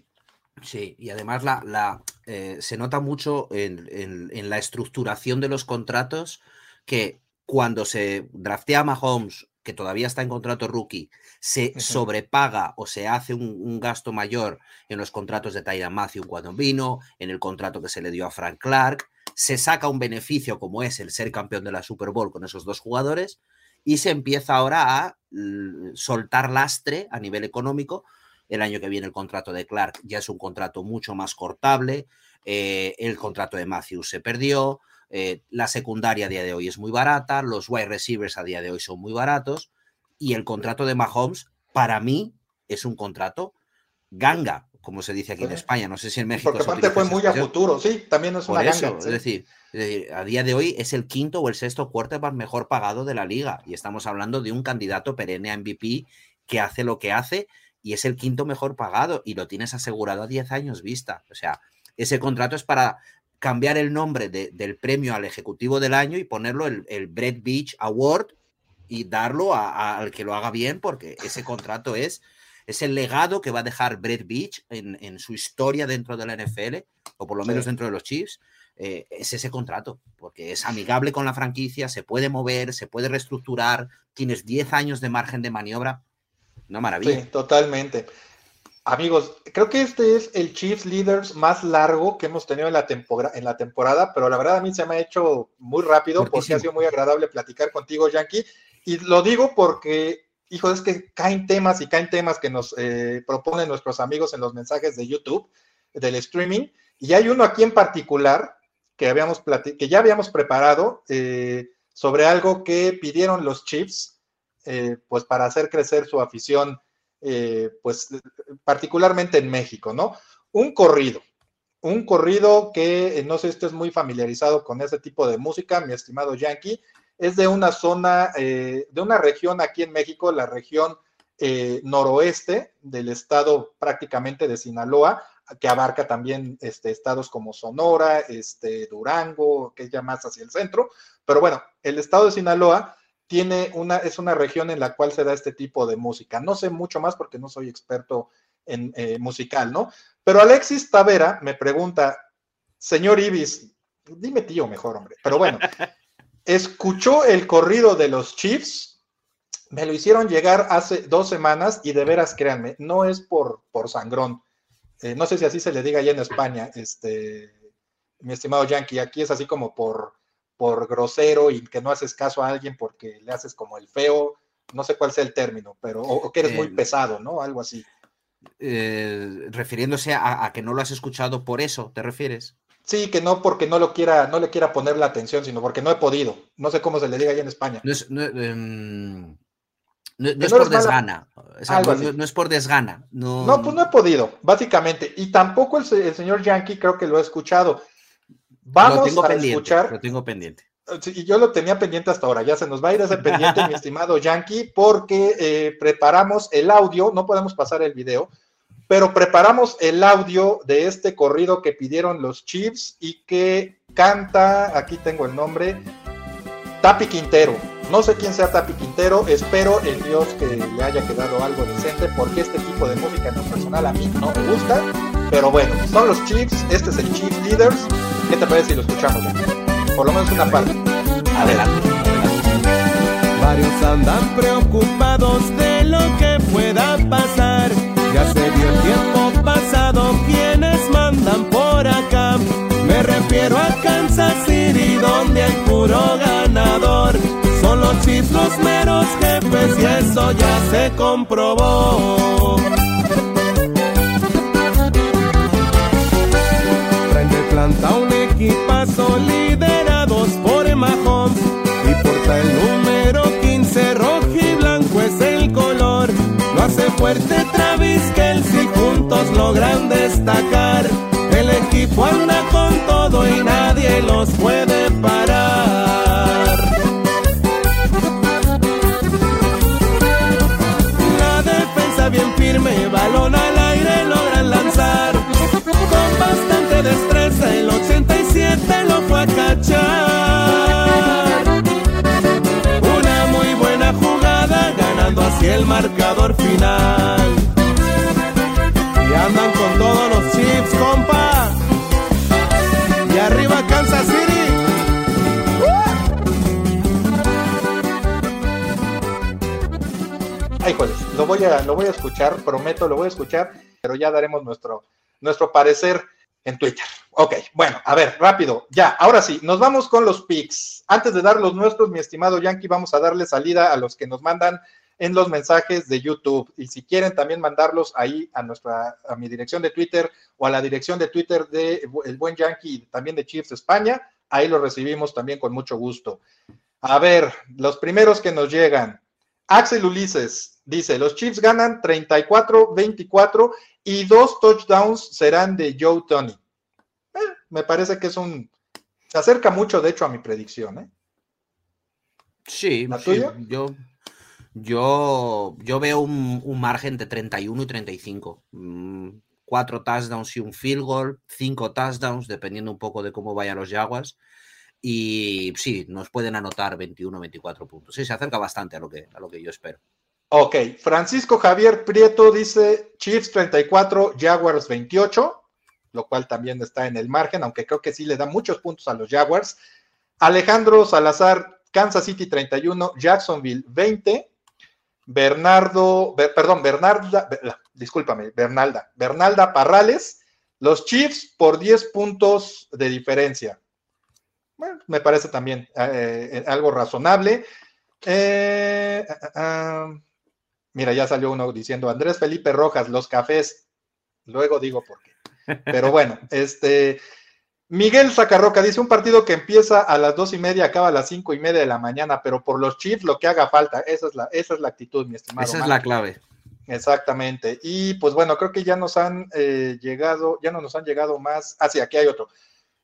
S3: Sí, y además la, eh, se nota mucho en, la estructuración de los contratos que cuando se draftea a Mahomes, que todavía está en contrato rookie, se sobrepaga o se hace un, gasto mayor en los contratos de Tyron Matthew cuando vino, en el contrato que se le dio a Frank Clark, se saca un beneficio como es el ser campeón de la Super Bowl con esos dos jugadores y se empieza ahora a soltar lastre a nivel económico. El año que viene el contrato de Clark ya es un contrato mucho más cortable, eh, el contrato de Matthews se perdió, eh, la secundaria a día de hoy es muy barata, los wide receivers a día de hoy son muy baratos y el contrato de Mahomes para mí es un contrato ganga, como se dice aquí en España. No sé si en México.
S1: Porque aparte fue muy a futuro, sí, también es una
S3: ganga. Es, decir, a día de hoy es el quinto o el sexto quarterback mejor pagado de la liga. Y estamos hablando de un candidato perenne a MVP que hace lo que hace y es el quinto mejor pagado y lo tienes asegurado a 10 años vista. O sea, ese contrato es para cambiar el nombre del premio al ejecutivo del año y ponerlo el, el Brett Beach Award y darlo al que lo haga bien porque ese contrato es es el legado que va a dejar Brett Beach en, su historia dentro de la NFL, o por lo menos dentro de los Chiefs, eh, es ese contrato, porque es amigable con la franquicia, se puede mover, se puede reestructurar, tienes 10 años de margen de maniobra. Una maravilla. Sí,
S1: totalmente. Amigos, creo que este es el Chiefs Leaders más largo que hemos tenido en la, temporada, en la temporada, pero la verdad a mí se me ha hecho muy rápido porque ha sido muy agradable platicar contigo, Yankee. Y lo digo porque hijo, es que caen temas y caen temas que nos eh, proponen nuestros amigos en los mensajes de YouTube, del streaming, y hay uno aquí en particular que, habíamos que ya habíamos preparado eh, sobre algo que pidieron los Chiefs, eh, pues para hacer crecer su afición, pues particularmente en México, ¿no? Un corrido, un corrido que no sé si estés muy familiarizado con ese tipo de música, mi estimado Yankee, es de una zona, eh, de una región aquí en México, la región eh, noroeste del estado prácticamente de Sinaloa, que abarca también este, estados como Sonora, este, Durango, que es ya más hacia el centro. Pero bueno, el estado de Sinaloa tiene una, es una región en la cual se da este tipo de música. No sé mucho más porque no soy experto en eh, musical, ¿no? Pero Alexis Tavera me pregunta, señor Ibis, dime tío mejor, hombre, pero bueno, escuchó el corrido de los Chiefs, me lo hicieron llegar hace dos semanas y de veras, créanme, no es por, por sangrón. Eh, no sé si así se le diga allá en España, este, mi estimado Yankee, aquí es así como por, por grosero y que no haces caso a alguien porque le haces como el feo, no sé cuál sea el término, pero o, que eres muy eh, pesado, ¿no? Algo así.
S3: Eh, refiriéndose a, a, que no lo has escuchado por eso, ¿te refieres?
S1: Sí, que no porque no lo quiera, no le quiera poner la atención, sino porque no he podido. No sé cómo se le diga allá en España.
S3: No es, no, es por desgana. no, es por desgana.
S1: No... pues no he podido, básicamente. Y tampoco el, señor Yankee creo que lo ha escuchado. Vamos a escuchar.
S3: Lo tengo pendiente.
S1: y yo lo tenía pendiente hasta ahora. Ya se nos va a ir ese pendiente, mi estimado Yankee, porque eh, preparamos el audio. No podemos pasar el video pero preparamos el audio de este corrido que pidieron los Chiefs y que canta, aquí tengo el nombre, Tapi Quintero. No sé quién sea Tapi Quintero, espero el Dios que le haya quedado algo decente porque este tipo de música en lo personal a mí no me gusta, pero bueno, son los Chiefs, este es el Chiefs Leaders. ¿Qué te parece si lo escuchamos? Por lo menos una parte.
S3: Adelante.
S4: Varios andan preocupados de lo que pueda pasar ya se vio el tiempo pasado, quienes mandan por acá. Me refiero a Kansas City, donde hay puro ganador. Son los Chiefs los meros jefes y eso ya se comprobó. Atlanta un equipazo liderados por Mahomes y porta el número 15 rojo y blanco es el color. Lo hace fuerte Travis Kelsey juntos logran destacar. El equipo anda con todo y nadie los puede Una muy buena jugada, ganando así el marcador final. Y andan con todos los chips, compa. Y arriba Kansas City.
S1: Ay, joder, lo voy a, lo voy a escuchar, prometo, lo voy a escuchar, pero ya daremos nuestro, nuestro parecer en Twitter. Ok, bueno, a ver, rápido, ya, ahora sí, nos vamos con los picks. Antes de dar los nuestros, mi estimado Yankee, vamos a darle salida a los que nos mandan en los mensajes de YouTube. Y si quieren también mandarlos ahí a nuestra, a mi dirección de Twitter o a la dirección de Twitter de El Buen Yankee, también de Chiefs España, ahí lo recibimos también con mucho gusto. A ver, los primeros que nos llegan. Axel Ulises dice, los Chiefs ganan 34-24 y dos touchdowns serán de Joe Tony. Eh, me parece que es un... Se acerca mucho, de hecho, a mi predicción. ¿eh?
S3: Sí,
S1: ¿La
S3: sí,
S1: tuya?
S3: yo, yo, yo veo un, un margen de 31 y 35. Mm, Cuatro touchdowns y un field goal, cinco touchdowns, dependiendo un poco de cómo vayan los Jaguars. Y sí, nos pueden anotar 21 24 puntos. Sí, se acerca bastante a lo que, a lo que yo espero.
S1: Ok, Francisco Javier Prieto dice Chiefs 34, Jaguars 28, lo cual también está en el margen, aunque creo que sí le da muchos puntos a los Jaguars. Alejandro Salazar, Kansas City 31, Jacksonville 20. Bernardo, Ber- perdón, Bernarda, Ber- discúlpame, Bernalda, Bernalda Parrales, los Chiefs por 10 puntos de diferencia. Bueno, me parece también eh, eh, algo razonable. Eh, ah, ah, ah. Mira, ya salió uno diciendo Andrés Felipe Rojas, los cafés. Luego digo por qué. Pero bueno, este Miguel Zacarroca dice un partido que empieza a las dos y media, acaba a las cinco y media de la mañana, pero por los Chiefs lo que haga falta. Esa es la, esa es la actitud, mi estimado.
S3: Esa es la clave.
S1: Exactamente. Y pues bueno, creo que ya nos han eh, llegado, ya no nos han llegado más. Ah, sí, aquí hay otro.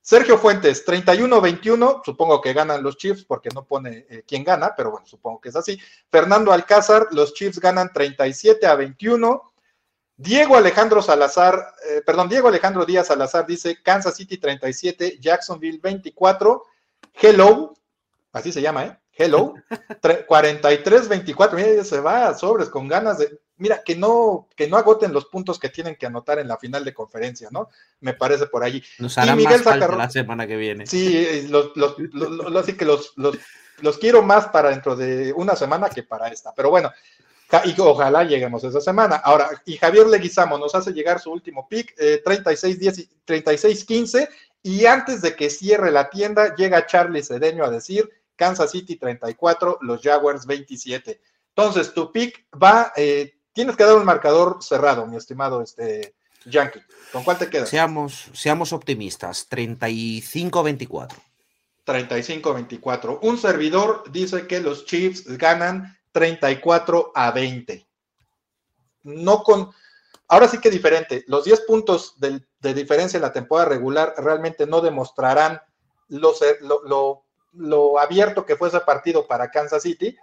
S1: Sergio Fuentes, 31-21, supongo que ganan los Chiefs porque no pone eh, quién gana, pero bueno, supongo que es así. Fernando Alcázar, los Chiefs ganan 37 a 21. Diego Alejandro Salazar, eh, perdón, Diego Alejandro Díaz Salazar dice Kansas City 37, Jacksonville 24. Hello, así se llama, ¿eh? Hello, 43-24. Mira, ya se va a sobres con ganas de. Mira, que no, que no agoten los puntos que tienen que anotar en la final de conferencia, ¿no? Me parece por allí.
S3: Nos hará
S1: Miguel
S3: más
S1: Zacarro-
S3: la semana que viene.
S1: Sí, eh, los, los, los- los- así que los, los, los quiero más para dentro de una semana que para esta. Pero bueno, y ojalá lleguemos esa semana. Ahora, y Javier Leguizamo nos hace llegar su último pick, eh, 36-10 y 36-15. Y antes de que cierre la tienda, llega Charlie Cedeño a decir Kansas City 34, los Jaguars 27. Entonces, tu pick va, eh, tienes que dar un marcador cerrado, mi estimado este, Yankee. ¿Con cuál te quedas?
S3: Seamos, seamos optimistas. 35-24.
S1: 35-24. Un servidor dice que los Chiefs ganan 34 a 20. No con. Ahora sí que diferente. Los 10 puntos del- de diferencia en la temporada regular realmente no demostrarán lo, lo- lo- lo abierto que fue ese partido para Kansas City,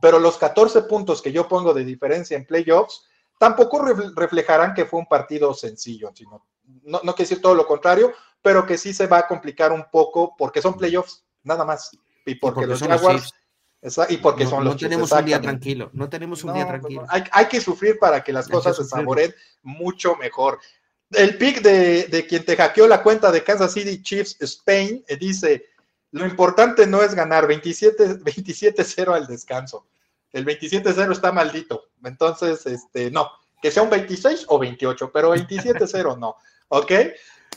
S1: pero los 14 puntos que yo pongo de diferencia en playoffs tampoco refle- reflejarán que fue un partido sencillo, sino, no, no quiere decir todo lo contrario, pero que sí se va a complicar un poco porque son playoffs, nada más. Y porque,
S3: porque
S1: los
S3: son los
S1: Jaguars. Esa- y porque
S3: no,
S1: son
S3: no
S1: los Chiefs,
S3: tenemos un día tranquilo. No tenemos un
S1: No,
S3: día
S1: no,
S3: tranquilo.
S1: no, Hay, hay que sufrir para que las
S3: Hay
S1: cosas se saboren mucho mejor. El pick de, de quien te hackeó la cuenta de Kansas City Chiefs Spain eh, dice: Lo importante no es ganar 27 27-0 al descanso. El 27-0 está maldito. Entonces, este, no, que sea un 26 o 28, pero 27-0 no. ¿Ok?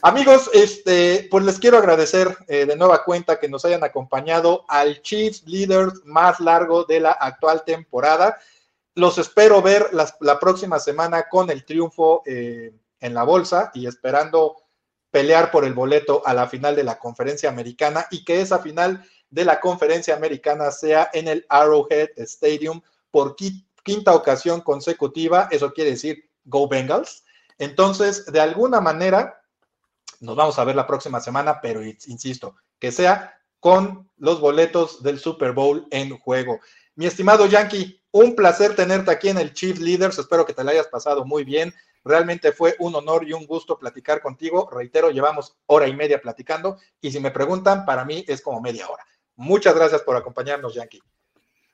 S1: Amigos, este, pues les quiero agradecer eh, de nueva cuenta que nos hayan acompañado al Chiefs Leaders más largo de la actual temporada. Los espero ver las- la próxima semana con el triunfo eh, en la bolsa y esperando pelear por el boleto a la final de la conferencia americana y que esa final de la conferencia americana sea en el Arrowhead Stadium por qui- quinta ocasión consecutiva. Eso quiere decir Go Bengals. Entonces, de alguna manera, Nos vamos a ver la próxima semana, pero insisto, que sea con los boletos del Super Bowl en juego. Mi estimado Yankee, un placer tenerte aquí en el Chief Leaders. Espero que te la hayas pasado muy bien. Realmente fue un honor y un gusto platicar contigo. Reitero, llevamos hora y media platicando y si me preguntan, para mí es como media hora. Muchas gracias por acompañarnos, Yankee.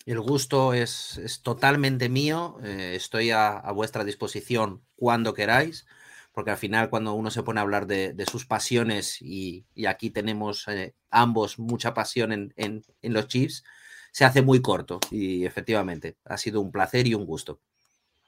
S3: El gusto es, totalmente mío. Eh, estoy a, vuestra disposición cuando queráis porque al final cuando uno se pone a hablar de, sus pasiones y, aquí tenemos eh, ambos mucha pasión en, los Chiefs, se hace muy corto y efectivamente ha sido un placer y un gusto.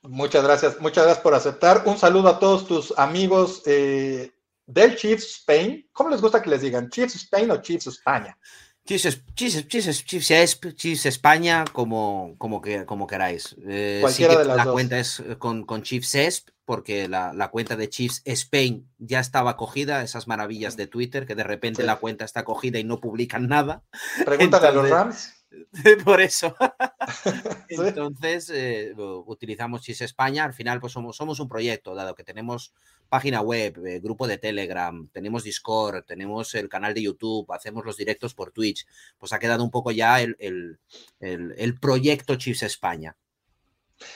S1: Muchas gracias, muchas gracias por aceptar. Un saludo a todos tus amigos eh, del Chiefs Spain. ¿Cómo les gusta que les digan? ¿Chiefs Spain o Chiefs España?
S3: Chiefs, Chiefs, Chiefs, Chiefs, Chiefs España, como, como, que, como queráis.
S1: Eh, Cualquiera de las
S3: la cuenta es con, con Chiefs ESP, porque la, cuenta de Chiefs Spain ya estaba cogida, esas maravillas de Twitter, que de repente la cuenta está cogida y no publican nada.
S1: Pregúntale a los Rams.
S3: Por eso. Entonces, eh, utilizamos Chiefs España. Al final, pues somos, somos un proyecto, dado que tenemos página web, eh, grupo de Telegram, tenemos Discord, tenemos el canal de YouTube, hacemos los directos por Twitch. Pues ha quedado un poco ya el, el, el proyecto Chiefs España.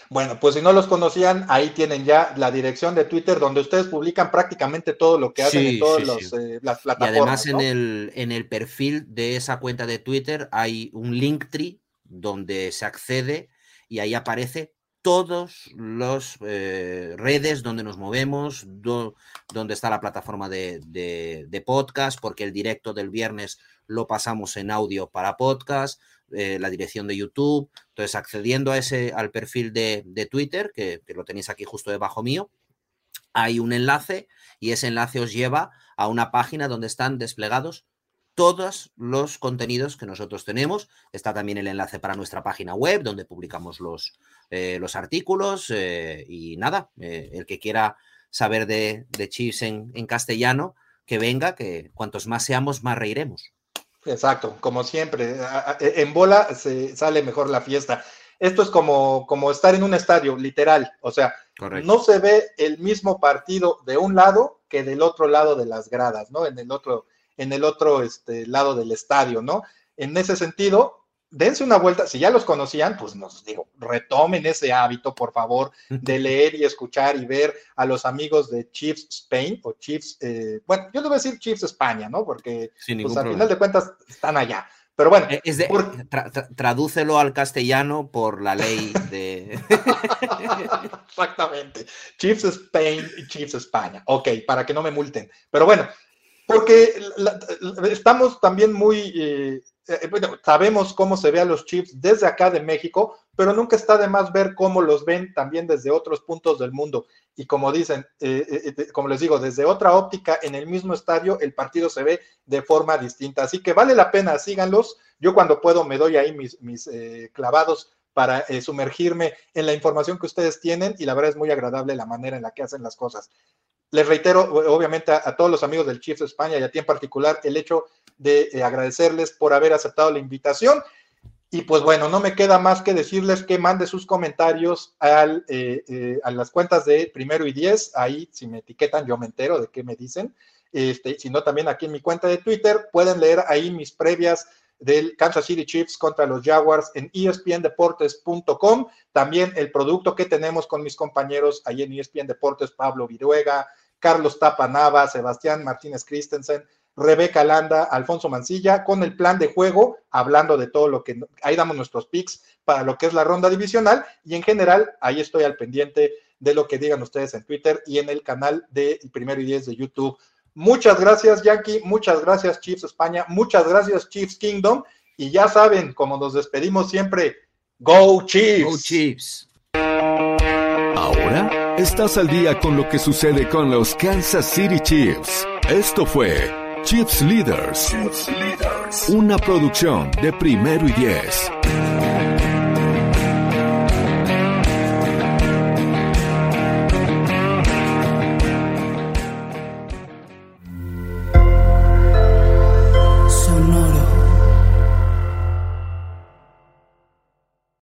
S1: Bueno, pues si no los conocían, ahí tienen ya la dirección de Twitter donde ustedes publican prácticamente todo lo que hacen en todas eh, las plataformas.
S3: Y además en, el, en el perfil de esa cuenta de Twitter hay un link tree donde se accede y ahí aparece todos los eh, redes donde nos movemos, donde está la plataforma de, de, podcast, porque el directo del viernes lo pasamos en audio para podcast, eh, la dirección de YouTube. Entonces, accediendo a ese, al perfil de, Twitter, que, lo tenéis aquí justo debajo mío, hay un enlace y ese enlace os lleva a una página donde están desplegados todos los contenidos que nosotros tenemos. Está también el enlace para nuestra página web donde publicamos los, eh, los artículos eh, y nada, el que quiera saber de, de Chiefs en, en castellano, que venga, que cuantos más seamos, más reiremos.
S1: Exacto, como siempre, e, en bola se sale mejor la fiesta. Esto es como, como estar en un estadio, literal. O sea, no se ve el mismo partido de un lado que del otro lado de las gradas, ¿no? En el otro, en el otro este, lado del estadio, ¿no? En ese sentido, dense una vuelta, si ya los conocían, pues nos digo, retomen ese hábito, por favor, de leer y escuchar y ver a los amigos de Chiefs Spain o Chiefs, eh, bueno, yo le voy a decir Chiefs España, ¿no? Porque pues, al final de cuentas están allá. Pero bueno,
S3: eh, es tradúcelo al castellano por la ley de.
S1: Exactamente. Chiefs Spain y Chiefs España. Ok, para que no me multen. Pero bueno, porque estamos también muy eh, eh, bueno, sabemos cómo se ve a los Chiefs desde acá de México, pero nunca está de más ver cómo los ven también desde otros puntos del mundo. Y como dicen, eh, eh, como les digo, desde otra óptica en el mismo estadio, el partido se ve de forma distinta. Así que vale la pena, síganlos. Yo cuando puedo me doy ahí mis, mis clavados para sumergirme en la información que ustedes tienen y la verdad es muy agradable la manera en la que hacen las cosas. Les reitero, obviamente, a, todos los amigos del Chiefs España y a ti en particular, el hecho de eh, agradecerles por haber aceptado la invitación. Y pues bueno, no me queda más que decirles que mande sus comentarios al, eh, eh, a las cuentas de primero y diez. Ahí, si me etiquetan, yo me entero de qué me dicen. Este, sino también aquí en mi cuenta de Twitter, pueden leer ahí mis previas del Kansas City Chiefs contra los Jaguars en espndeportes.com. También el producto que tenemos con mis compañeros ahí en ESPN Deportes, Pablo Viruega, Carlos Tapanava, Sebastián Martínez Christensen, Rebeca Landa, Alfonso Mancilla, con el plan de juego, hablando de todo lo que ahí damos nuestros picks para lo que es la ronda divisional y en general ahí estoy al pendiente de lo que digan ustedes en Twitter y en el canal de Primero y Diez de YouTube. Muchas gracias, Yankee. Muchas gracias, Chiefs España. Muchas gracias, Chiefs Kingdom. Y ya saben, como nos despedimos siempre, Go Chiefs.
S3: Go Chiefs.
S2: Ahora estás al día con lo que sucede con los Kansas City Chiefs. Esto fue Chiefs Leaders. Chiefs Leaders. Una producción de primero y diez.